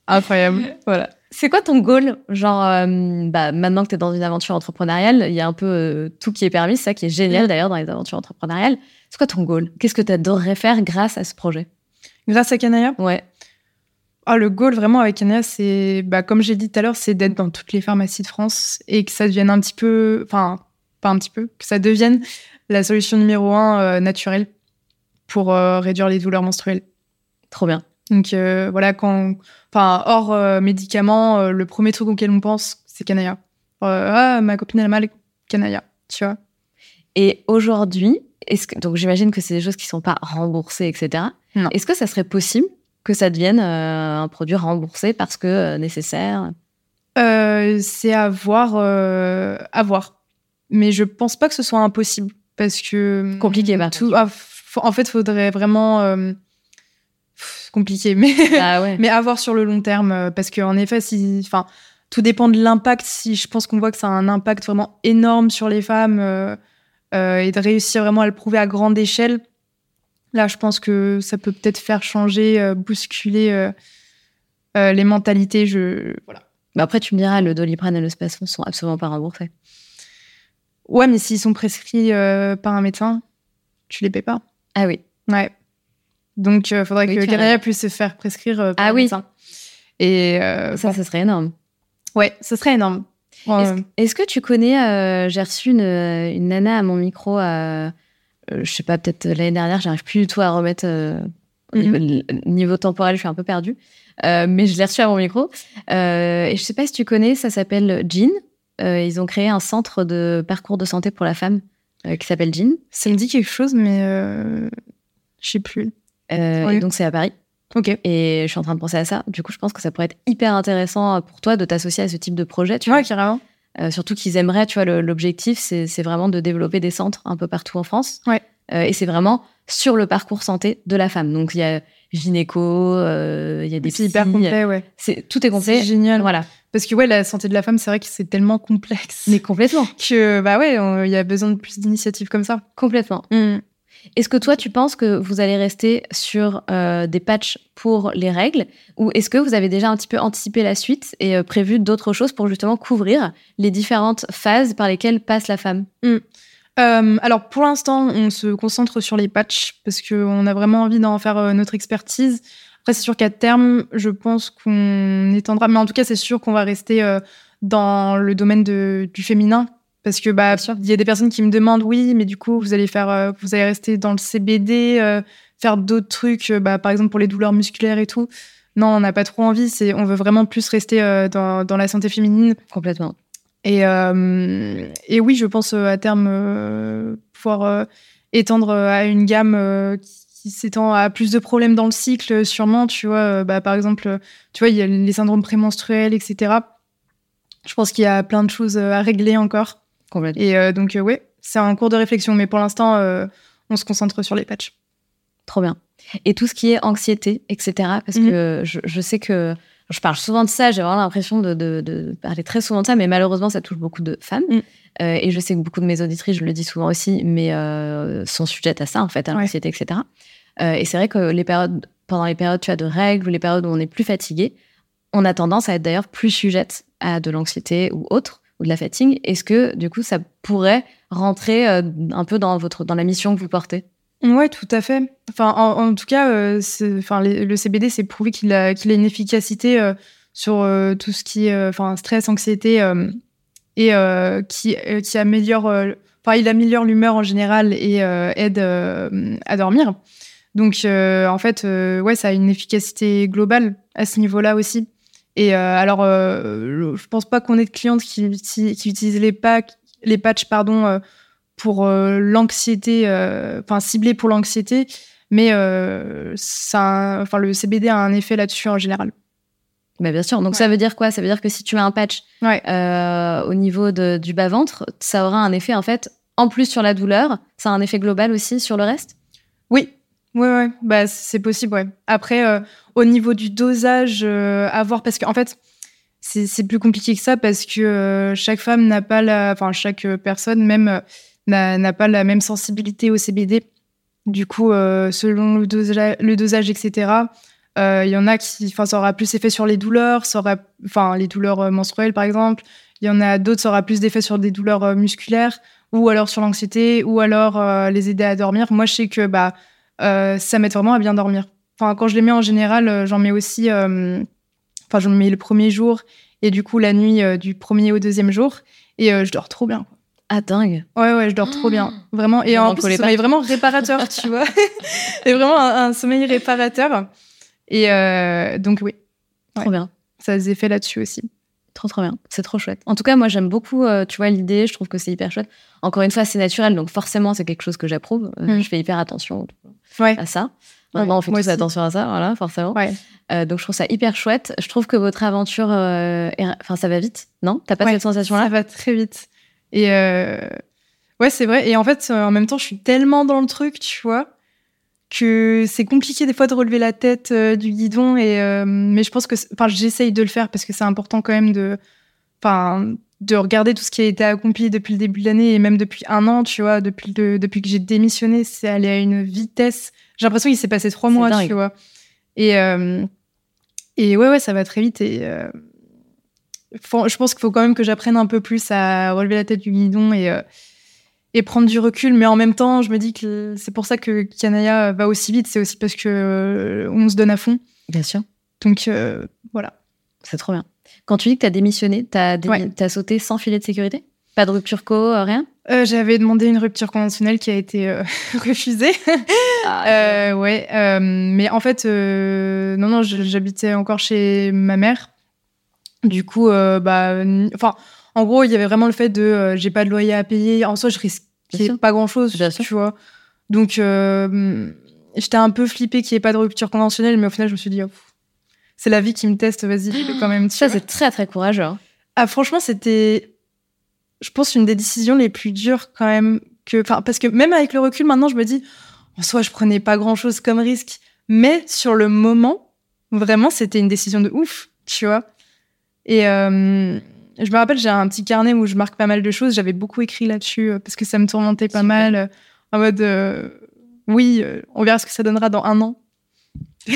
Incroyable. Voilà. C'est quoi ton goal? Genre, euh, bah, maintenant que tu es dans une aventure entrepreneuriale, il y a un peu euh, tout qui est permis, c'est ça qui est génial d'ailleurs dans les aventures entrepreneuriales. C'est quoi ton goal? Qu'est-ce que tu adorerais faire grâce à ce projet? Grâce à Canaya Ouais. Oh, le goal vraiment avec Canaya, c'est, bah, comme j'ai dit tout à l'heure, c'est d'être dans toutes les pharmacies de France et que ça devienne un petit peu, enfin, pas un petit peu, que ça devienne la solution numéro un euh, naturelle pour euh, réduire les douleurs menstruelles. Trop bien. Donc euh, voilà, quand, enfin, hors médicaments, le premier truc auquel on pense, c'est Canaya. ah, ma copine elle a mal, Canaya, tu vois. Et aujourd'hui, est-ce que, donc j'imagine que c'est des choses qui sont pas remboursées, etc. Est-ce que ça serait possible que ça devienne un produit remboursé parce que nécessaire? C'est à voir, à voir mais je pense pas que ce soit impossible parce que compliqué bah tout ah, en fait faudrait vraiment euh, compliqué mais ah ouais. mais avoir sur le long terme euh, parce que en effet si enfin tout dépend de l'impact. Si je pense qu'on voit que ça a un impact vraiment énorme sur les femmes euh, et de réussir vraiment à le prouver à grande échelle là je pense que ça peut peut-être faire changer bousculer les mentalités. Je voilà. Bah après tu me diras le doliprane et le spasfon sont absolument pas remboursés Ouais, mais s'ils sont prescrits euh, par un médecin, tu les paies pas. Ah oui. Ouais. Donc, il euh, faudrait que Canada puisse se faire prescrire euh, par ah un oui. médecin. Et ça, ce serait énorme. Ouais, ce serait énorme. Est-ce que tu connais, j'ai reçu une, une, nana à mon micro, je sais pas, peut-être l'année dernière, j'arrive plus du tout à remettre mhm. niveau, temporel, je suis un peu perdue, mais je l'ai reçue à mon micro. et je sais pas si tu connais, ça s'appelle Jean. Euh, ils ont créé un centre de parcours de santé pour la femme euh, qui s'appelle Jean. Ça me dit quelque chose, mais euh, je sais plus. Donc c'est à Paris. Ok. Et je suis en train de penser à ça. Du coup, je pense que ça pourrait être hyper intéressant pour toi de t'associer à ce type de projet. Tu vois, carrément. surtout qu'ils aimeraient, tu vois, l'objectif, c'est vraiment de développer des centres un peu partout en France. Ouais. et c'est vraiment sur le parcours santé de la femme. Donc il y a gynéco, il y a des C'est hyper complet, ouais. Tout est complet. C'est génial. Voilà. Parce que ouais, la santé de la femme, c'est vrai que c'est tellement complexe. Mais complètement. Que bah ouais, il y a besoin de plus d'initiatives comme ça. Complètement. Mm. Est-ce que toi, tu penses que vous allez rester sur euh, des patchs pour les règles? Ou est-ce que vous avez déjà un petit peu anticipé la suite et euh, prévu d'autres choses pour justement couvrir les différentes phases par lesquelles passe la femme? Mm. euh, alors pour l'instant, on se concentre sur les patchs parce qu'on a vraiment envie d'en faire notre expertise. Après, c'est sûr qu'à terme, je pense qu'on étendra, mais en tout cas, c'est sûr qu'on va rester euh, dans le domaine de, du féminin. Parce que bah, il y a des personnes qui me demandent, oui, mais du coup, vous allez faire, euh, vous allez rester dans le CBD, euh, faire d'autres trucs, bah, par exemple pour les douleurs musculaires et tout. Non, on n'a pas trop envie. C'est, on veut vraiment plus rester dans, dans, la santé féminine. Complètement. Et, et oui, je pense à terme pouvoir étendre à une gamme qui qui s'étend à plus de problèmes dans le cycle, sûrement, tu vois. bah, par exemple, tu vois, il y a les syndromes prémenstruels, etc. Je pense qu'il y a plein de choses à régler encore. Complètement. Et donc, oui, c'est un cours de réflexion, mais pour l'instant, on se concentre sur les patchs. Trop bien. Et tout ce qui est anxiété, etc. Parce mhm. que je, sais que je parle souvent de ça, j'ai vraiment l'impression de, parler très souvent de ça, mais malheureusement, ça touche beaucoup de femmes. Mm. Euh, et je sais que beaucoup de mes auditrices, je le dis souvent aussi, mais euh, sont sujettes à ça, en fait, à l'anxiété, etc. Euh, et c'est vrai que pendant les périodes tu as de règles ou les périodes où on est plus fatigué, on a tendance à être d'ailleurs plus sujette à de l'anxiété ou autre, ou de la fatigue. Est-ce que, du coup, ça pourrait rentrer un peu dans, votre, dans la mission que vous portez? Ouais, tout à fait. Enfin, en, tout cas, euh, enfin, le CBD, c'est prouvé qu'il a, qu'il a une efficacité euh, sur euh, tout ce qui est, enfin, stress, anxiété, et qui, qui améliore, enfin, il améliore l'humeur en général et aide à dormir. Donc, en fait, ouais, ça a une efficacité globale à ce niveau-là aussi. Et alors, je pense pas qu'on ait de clientes qui, qui utilisent les, packs, les patchs, pardon pour euh, l'anxiété, euh, enfin ciblé pour l'anxiété, mais euh, ça, enfin le CBD a un effet là-dessus en général. Bah bien sûr. Donc ça veut dire quoi? Ça veut dire que si tu mets un patch au niveau du bas ventre, ça aura un effet en fait en plus sur la douleur. Ça a un effet global aussi sur le reste? Oui. Oui, ouais. Bah, c'est possible, ouais. Après, au niveau du dosage, à voir, parce qu'en fait, c'est plus compliqué que ça, parce que chaque femme n'a pas la. Enfin, chaque personne, même n'a pas la même sensibilité au CBD. Du coup, euh, selon le dosage, le dosage etc., il euh, y en a qui, enfin, ça aura plus effet sur les douleurs, ça aura, enfin, les douleurs euh, menstruelles par exemple. Il y en a d'autres, ça aura plus d'effet sur des douleurs musculaires, ou alors sur l'anxiété, ou alors les aider à dormir. Moi, je sais que bah, ça m'aide vraiment à bien dormir. Enfin, quand je les mets en général, j'en mets aussi, enfin, j'en mets le premier jour et du coup la nuit du premier au deuxième jour, et je dors trop bien. Ah, dingue. Ouais, ouais, je dors trop bien. Vraiment. Et en plus, sommeil vraiment réparateur, tu vois. C'est vraiment un, sommeil réparateur. Et euh, donc, oui. Trop bien. Ça a des effets là-dessus aussi. Trop, trop bien. C'est trop chouette. En tout cas, moi, j'aime beaucoup, euh, tu vois, l'idée. Je trouve que c'est hyper chouette. Encore une fois, c'est naturel. Donc, forcément, c'est quelque chose que j'approuve. Euh, mm. Je fais hyper attention à ça. Maintenant, on fait tous attention à ça, voilà, forcément. donc, je trouve ça hyper chouette. Je trouve que votre aventure, enfin, ça va vite, non? T'as pas cette sensation-là? Ça va très vite. Et euh, ouais, c'est vrai. Et en fait, en même temps, je suis tellement dans le truc, tu vois, que c'est compliqué des fois de relever la tête euh, du guidon. Et euh, mais je pense que, enfin, j'essaye de le faire parce que c'est important quand même de, enfin, de regarder tout ce qui a été accompli depuis le début de l'année et même depuis un an, tu vois, depuis depuis que j'ai démissionné, c'est allé à une vitesse. J'ai l'impression qu'il s'est passé trois mois, tu vois. Et et ouais, ouais, ça va très vite et je pense qu'il faut quand même que j'apprenne un peu plus à relever la tête du guidon et, euh, et prendre du recul. Mais en même temps, je me dis que c'est pour ça que Kanaya va aussi vite. C'est aussi parce que euh, on se donne à fond. Bien sûr. Donc euh, voilà. C'est trop bien. Quand tu dis que tu as démissionné, tu as, as, sauté sans filet de sécurité? Pas de rupture co, rien? J'avais demandé une rupture conventionnelle qui a été refusée. Ah, ouais, mais en fait, non, non, j'habitais encore chez ma mère. Du coup, euh, bah, enfin, en gros, il y avait vraiment le fait de euh, j'ai pas de loyer à payer. En soi, je risquais pas grand chose, tu vois. Donc, euh, j'étais un peu flippée qu'il n'y ait pas de rupture conventionnelle, mais au final, je me suis dit, oh, c'est la vie qui me teste, vas-y, quand même. Ça, c'est très, très courageux. Hein. Ah, franchement, c'était, je pense, une des décisions les plus dures quand même. Que, parce que même avec le recul, maintenant, je me dis, en soi, je prenais pas grand chose comme risque. Mais sur le moment, vraiment, c'était une décision de ouf, tu vois. Et euh, je me rappelle, j'ai un petit carnet où je marque pas mal de choses. J'avais beaucoup écrit là-dessus euh, parce que ça me tourmentait pas mal. Euh, en mode, oui, on verra ce que ça donnera dans un an.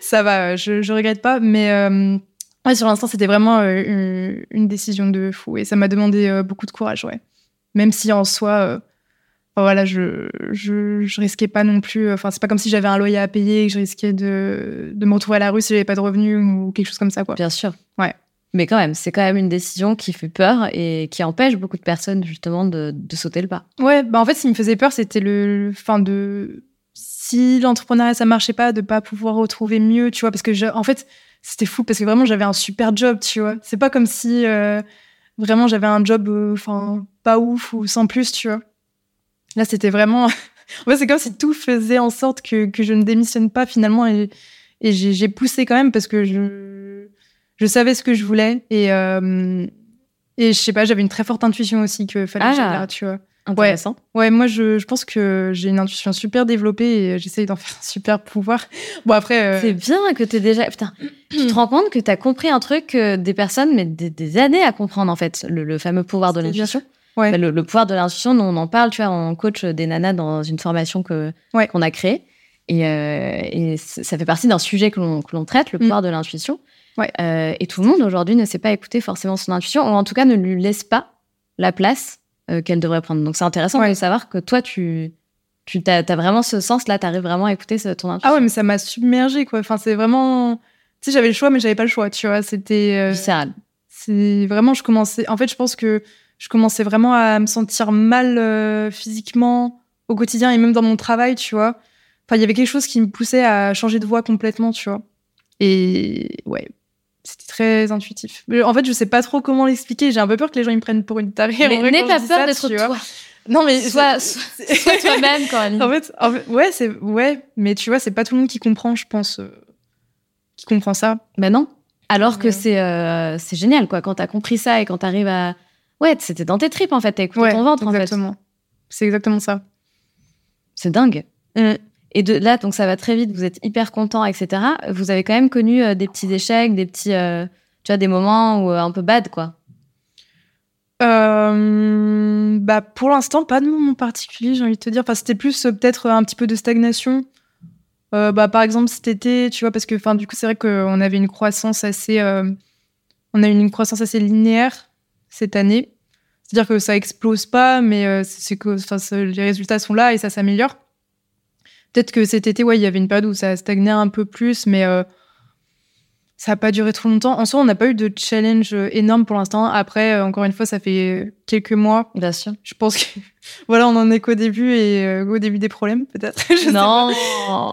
ça va, je, je regrette pas. Mais ouais, sur l'instant, c'était vraiment une, décision de fou. Et ça m'a demandé beaucoup de courage, ouais. Même si en soi, voilà, je, je, je, risquais pas non plus. Enfin, c'est pas comme si j'avais un loyer à payer et que je risquais de, de me retrouver à la rue si j'avais pas de revenus ou quelque chose comme ça, quoi. Bien sûr. Ouais. Mais quand même, c'est quand même une décision qui fait peur et qui empêche beaucoup de personnes justement de, de sauter le pas. Ouais, bah en fait, ce qui me faisait peur, c'était le, fin de si l'entrepreneuriat ça marchait pas, de pas pouvoir retrouver mieux, tu vois, parce que je, en fait, c'était fou parce que vraiment j'avais un super job, tu vois. C'est pas comme si euh, vraiment j'avais un job, euh, enfin pas ouf ou sans plus, tu vois. Là, c'était vraiment ouais, c'est comme si tout faisait en sorte que, que je ne démissionne pas finalement et, et j'ai poussé quand même parce que je, je savais ce que je voulais et, euh, et je sais pas, j'avais une très forte intuition aussi que fallait que ah, tu vois. Intéressant. Ouais, moi je, je, pense que j'ai une intuition super développée et j'essaye d'en faire un super pouvoir. Bon après. Euh, c'est bien que tu déjà. Putain, tu te rends compte que tu as compris un truc que des personnes mettent des, années à comprendre en fait, le, fameux pouvoir de l'intuition. Ouais. Bah, le, pouvoir de l'intuition, on en parle, tu vois, on coach des nanas dans une formation que qu'on a créée. Et, euh, et, ça fait partie d'un sujet que l'on traite, le mm. pouvoir de l'intuition. Ouais. Euh, et tout le monde aujourd'hui ne sait pas écouter forcément son intuition, ou en tout cas ne lui laisse pas la place euh, qu'elle devrait prendre. Donc c'est intéressant de savoir que toi, tu, tu as, vraiment ce sens-là, tu arrives vraiment à écouter ton intuition. Ah ouais, mais ça m'a submergé, quoi. Enfin, c'est vraiment. Tu sais, j'avais le choix, mais j'avais pas le choix, tu vois. C'était. Euh... Viscéral. C'est vraiment, je commençais. En fait, je pense que je commençais vraiment à me sentir mal euh, physiquement au quotidien et même dans mon travail, tu vois. Enfin, il y avait quelque chose qui me poussait à changer de voie complètement, tu vois. Et ouais, c'était très intuitif. En fait, je sais pas trop comment l'expliquer. J'ai un peu peur que les gens me prennent pour une tarée. Mais n'aie pas peur d'être toi. Non, mais sois, sois toi-même quand même. En fait, en fait, ouais, c'est ouais, mais tu vois, c'est pas tout le monde qui comprend, je pense, euh, qui comprend ça. Ben non. Alors que c'est euh, c'est génial, quoi. Quand t'as compris ça et quand t'arrives à, ouais, c'était dans tes tripes en fait, t'as écouté ton ventre exactement. en fait. C'est exactement ça. C'est dingue. Mm. Et de là, donc ça va très vite, vous êtes hyper content, etc. Vous avez quand même connu euh, des petits échecs, des petits, euh, tu vois, des moments où, euh, un peu bad, quoi. bah pour l'instant, pas de moment particulier, j'ai envie de te dire. Enfin, c'était plus peut-être un petit peu de stagnation. bah par exemple cet été, tu vois, parce que enfin du coup c'est vrai qu'on avait une croissance assez, on a eu une croissance assez linéaire cette année. C'est-à-dire que ça explose pas, mais c'est que les résultats sont là et ça s'améliore. Peut-être que cet été, ouais, il y avait une période où ça stagnait un peu plus, mais euh, ça n'a pas duré trop longtemps. En soi, on n'a pas eu de challenge euh, énorme pour l'instant. Après, euh, encore une fois, ça fait quelques mois. Bien sûr. Je pense que voilà, on en est qu'au début et au début des problèmes, peut-être. non.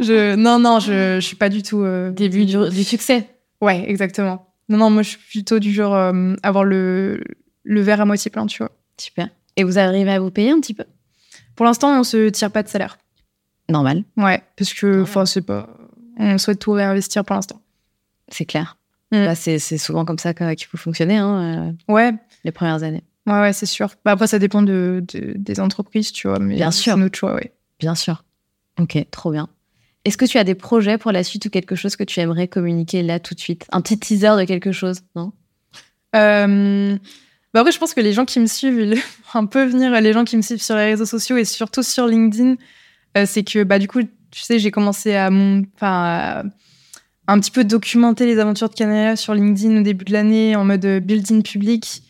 Je, non, non, je, je suis pas du tout. début du, du, succès. Ouais, exactement. Non, non, moi, je suis plutôt du genre avoir le, le verre à moitié plein, tu vois. Super. Et vous arrivez à vous payer un petit peu? Pour l'instant, on se tire pas de salaire. Normal. Ouais, parce que, enfin, c'est pas. On souhaite tout réinvestir pour l'instant. C'est clair. Mm. Bah, c'est souvent comme ça qu'il faut fonctionner. Hein, euh, ouais. Les premières années. Ouais, ouais, c'est sûr. Bah, après, ça dépend de, des entreprises, tu vois. Mais bien sûr. C'est notre choix, ouais. Bien sûr. Ok, trop bien. Est-ce que tu as des projets pour la suite ou quelque chose que tu aimerais communiquer là tout de suite? Un petit teaser de quelque chose, non? Euh... Bah après, je pense que les gens qui me suivent, ils... un peu venir les gens qui me suivent sur les réseaux sociaux et surtout sur LinkedIn, c'est que bah, du coup, tu sais, j'ai commencé à, mon, à un petit peu documenter les aventures de Canada sur LinkedIn au début de l'année en mode euh, building public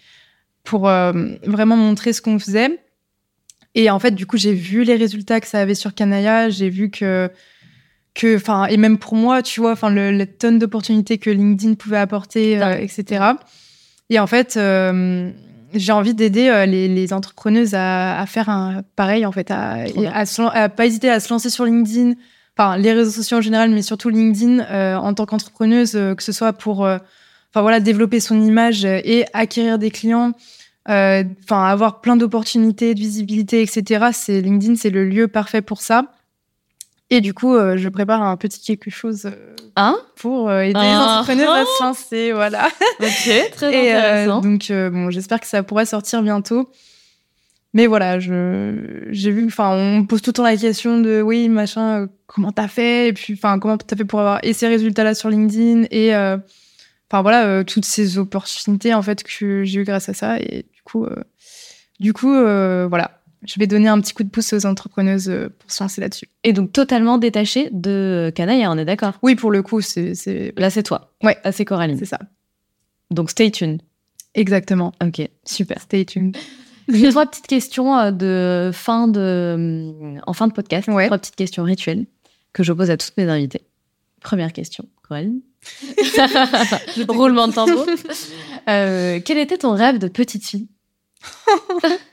pour euh, vraiment montrer ce qu'on faisait. Et en fait, du coup, j'ai vu les résultats que ça avait sur Canaya. J'ai vu que, que, enfin, et même pour moi, tu vois, enfin, le, tonne d'opportunités que LinkedIn pouvait apporter, etc. Et en fait, j'ai envie d'aider euh, les, entrepreneuses à, faire un pareil en fait, à, à, pas hésiter à se lancer sur LinkedIn, enfin les réseaux sociaux en général, mais surtout LinkedIn euh, en tant qu'entrepreneuse, euh, que ce soit pour, enfin voilà, développer son image et acquérir des clients, enfin avoir plein d'opportunités, de visibilité, etc. C'est LinkedIn, c'est le lieu parfait pour ça. Et du coup, je prépare un petit quelque chose Hein pour euh, aider les ah. entrepreneurs à se lancer, voilà. Ok, très et, euh, intéressant. donc euh, bon, j'espère que ça pourra sortir bientôt. Mais voilà, je j'ai vu, enfin, on me pose tout le temps la question de oui, machin, comment t'as fait? Et puis enfin comment t'as fait pour avoir et ces résultats-là sur LinkedIn? Et enfin voilà toutes ces opportunités en fait que j'ai eu grâce à ça et du coup du coup voilà je vais donner un petit coup de pouce aux entrepreneuses euh, pour se lancer là-dessus. Et donc totalement détaché de Canaille, on est d'accord? Oui, pour le coup, c'est... Là, c'est toi. Ouais. Là, c'est Coraline. C'est ça. Donc stay tuned. Exactement. Ok, super. Stay tuned. J'ai trois petites questions euh, de fin de, euh, en fin de podcast. Ouais. Trois petites questions rituelles que je pose à toutes mes invités. Première question, Coraline. Roulement de tambour. quel était ton rêve de petite fille?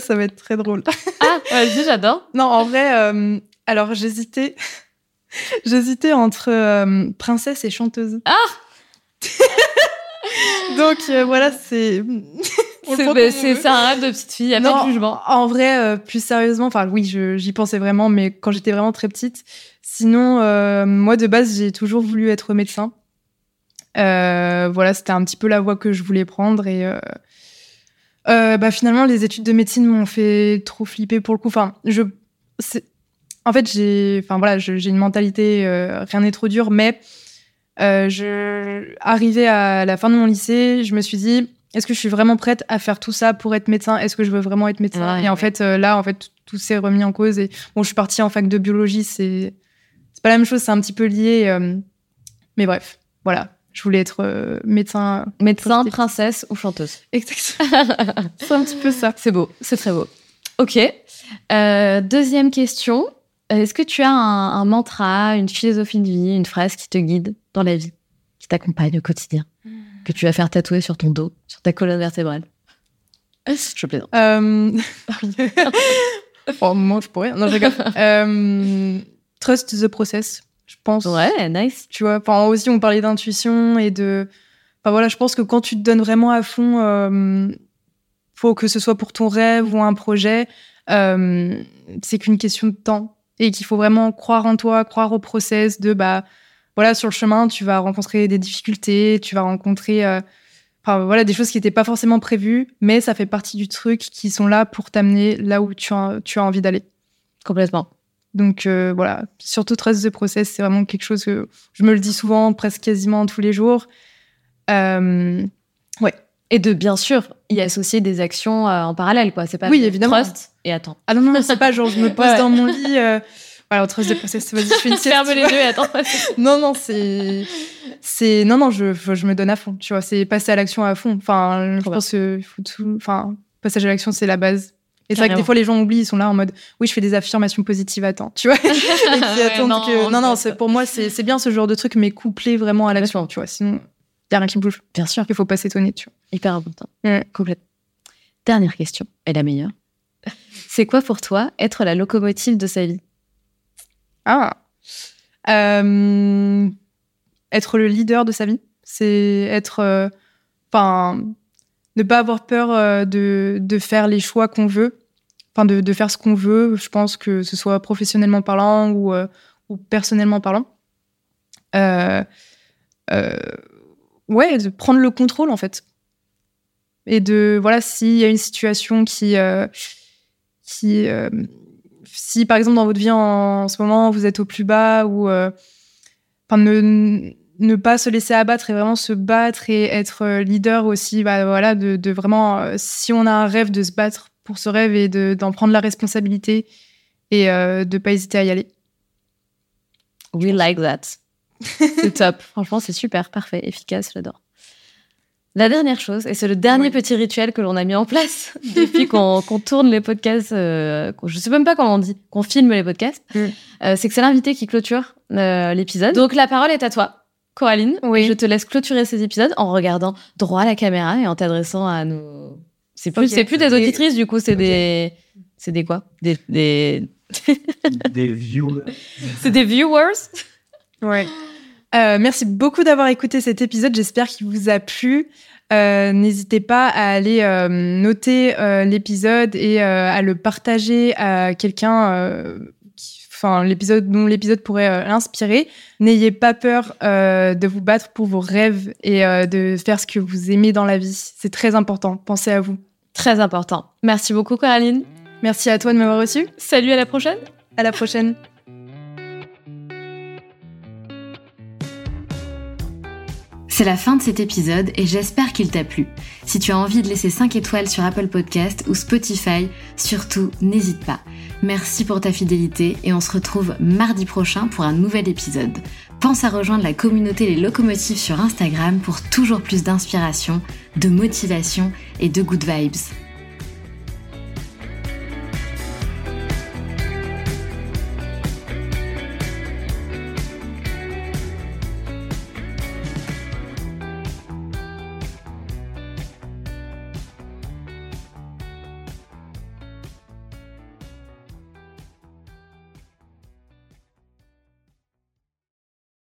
ça va être très drôle. Ah, vas-y, j'adore. Non, en vrai, euh, alors j'hésitais. j'hésitais entre euh, princesse et chanteuse. Ah Donc euh, voilà, c'est. C'est un rêve de petite fille, il a pas de jugement. En vrai, plus sérieusement, enfin oui, j'y pensais vraiment, mais quand j'étais vraiment très petite. Sinon, moi de base, j'ai toujours voulu être médecin. Voilà, c'était un petit peu la voie que je voulais prendre et bah, finalement, les études de médecine m'ont fait trop flipper pour le coup. Enfin, je, en fait, j'ai, enfin voilà, j'ai une mentalité rien n'est trop dur, mais je arrivé à la fin de mon lycée, je me suis dit est-ce que je suis vraiment prête à faire tout ça pour être médecin? Est-ce que je veux vraiment être médecin? Et en fait, euh, là, en fait, tout s'est remis en cause. Et bon, je suis partie en fac de biologie, c'est c'est pas la même chose, c'est un petit peu lié. Euh, mais bref, voilà. Je voulais être euh, médecin. Médecin, princesse ou chanteuse. Exactement. c'est un petit peu ça. C'est beau, c'est très beau. Ok. deuxième question. Est-ce que tu as un, un, mantra, une philosophie de vie, une phrase qui te guide dans la vie, qui t'accompagne au quotidien que tu vas faire tatouer sur ton dos, sur ta colonne vertébrale? Je plaisante. Euh... oh, moi, je pourrais. Non, je rigole. euh... Trust the process, pense. Ouais, nice. Tu vois, enfin, aussi, on parlait d'intuition et de. Enfin, voilà, je pense que quand tu te donnes vraiment à fond, euh, faut que ce soit pour ton rêve ou un projet, euh, c'est qu'une question de temps et qu'il faut vraiment croire en toi, croire au process de bah voilà, sur le chemin, tu vas rencontrer des difficultés, tu vas rencontrer euh, voilà, des choses qui n'étaient pas forcément prévues, mais ça fait partie du truc qui sont là pour t'amener là où tu as, tu as envie d'aller. Complètement. Donc euh, voilà, surtout Trust the Process, c'est vraiment quelque chose que je me le dis souvent, presque quasiment tous les jours. Euh, ouais. Et de bien sûr y associer des actions en parallèle, quoi. C'est pas oui, évidemment. trust et attends. Ah non, non, c'est pas genre je me pose dans mon lit. Voilà, autre de process. Vas-y, je fais une sieste. Ferme les yeux et attends. non, non, c'est, c'est, non, non, je, je me donne à fond. Tu vois, c'est passer à l'action à fond. Enfin, je pense que faut tout, enfin, passage à l'action, c'est la base. Et c'est vrai que des fois, les gens oublient, ils sont là en mode, oui, je fais des affirmations positives, attends, tu vois. et qui attendent non, que, non, non, c'est, pour moi, c'est, bien ce genre de truc, mais couplé vraiment à l'action, tu vois. Sinon, il n'y a rien qui bouge. Bien sûr. Il faut pas s'étonner, tu vois. Hyper important. Complètement. Dernière question, et la meilleure. C'est quoi pour toi être la locomotive de sa vie? Ah. Euh, être le leader de sa vie, c'est être, euh, enfin, ne pas avoir peur euh, de, de, faire les choix qu'on veut, enfin de, de, faire ce qu'on veut. Je pense que ce soit professionnellement parlant ou, ou personnellement parlant. ouais, de prendre le contrôle en fait, et de voilà s'il y a une situation qui qui si par exemple dans votre vie en, ce moment vous êtes au plus bas ou euh, ne, ne, pas se laisser abattre et vraiment se battre et être euh, leader aussi, bah, voilà, de, vraiment, euh, si on a un rêve, de se battre pour ce rêve et d'en prendre la responsabilité et de ne pas hésiter à y aller. We like that. c'est top. Franchement, c'est super, parfait, efficace, j'adore. La dernière chose, et c'est le dernier petit rituel que l'on a mis en place depuis qu'on tourne les podcasts, euh, je sais même pas comment on dit, qu'on filme les podcasts, mm. euh, c'est que c'est l'invité qui clôture euh, l'épisode. Donc la parole est à toi, Coraline. Oui. Je te laisse clôturer ces épisodes en regardant droit à la caméra et en t'adressant à nos. C'est plus, c'est plus des auditrices, du coup, c'est des. C'est des quoi? Des. Des, des viewers. c'est des viewers? Ouais. Euh, merci beaucoup d'avoir écouté cet épisode. J'espère qu'il vous a plu. Euh, N'hésitez pas à aller euh, noter euh, l'épisode et euh, à le partager à quelqu'un, enfin l'épisode dont l'épisode pourrait l'inspirer. N'ayez pas peur de vous battre pour vos rêves et de faire ce que vous aimez dans la vie. C'est très important. Pensez à vous. Très important. Merci beaucoup, Caroline. Merci à toi de m'avoir reçu. Salut, à la prochaine. À la prochaine. C'est la fin de cet épisode et j'espère qu'il t'a plu. Si tu as envie de laisser 5 étoiles sur Apple Podcast ou Spotify, surtout n'hésite pas. Merci pour ta fidélité et on se retrouve mardi prochain pour un nouvel épisode. Pense à rejoindre la communauté Les Locomotives sur Instagram pour toujours plus d'inspiration, de motivation et de good vibes.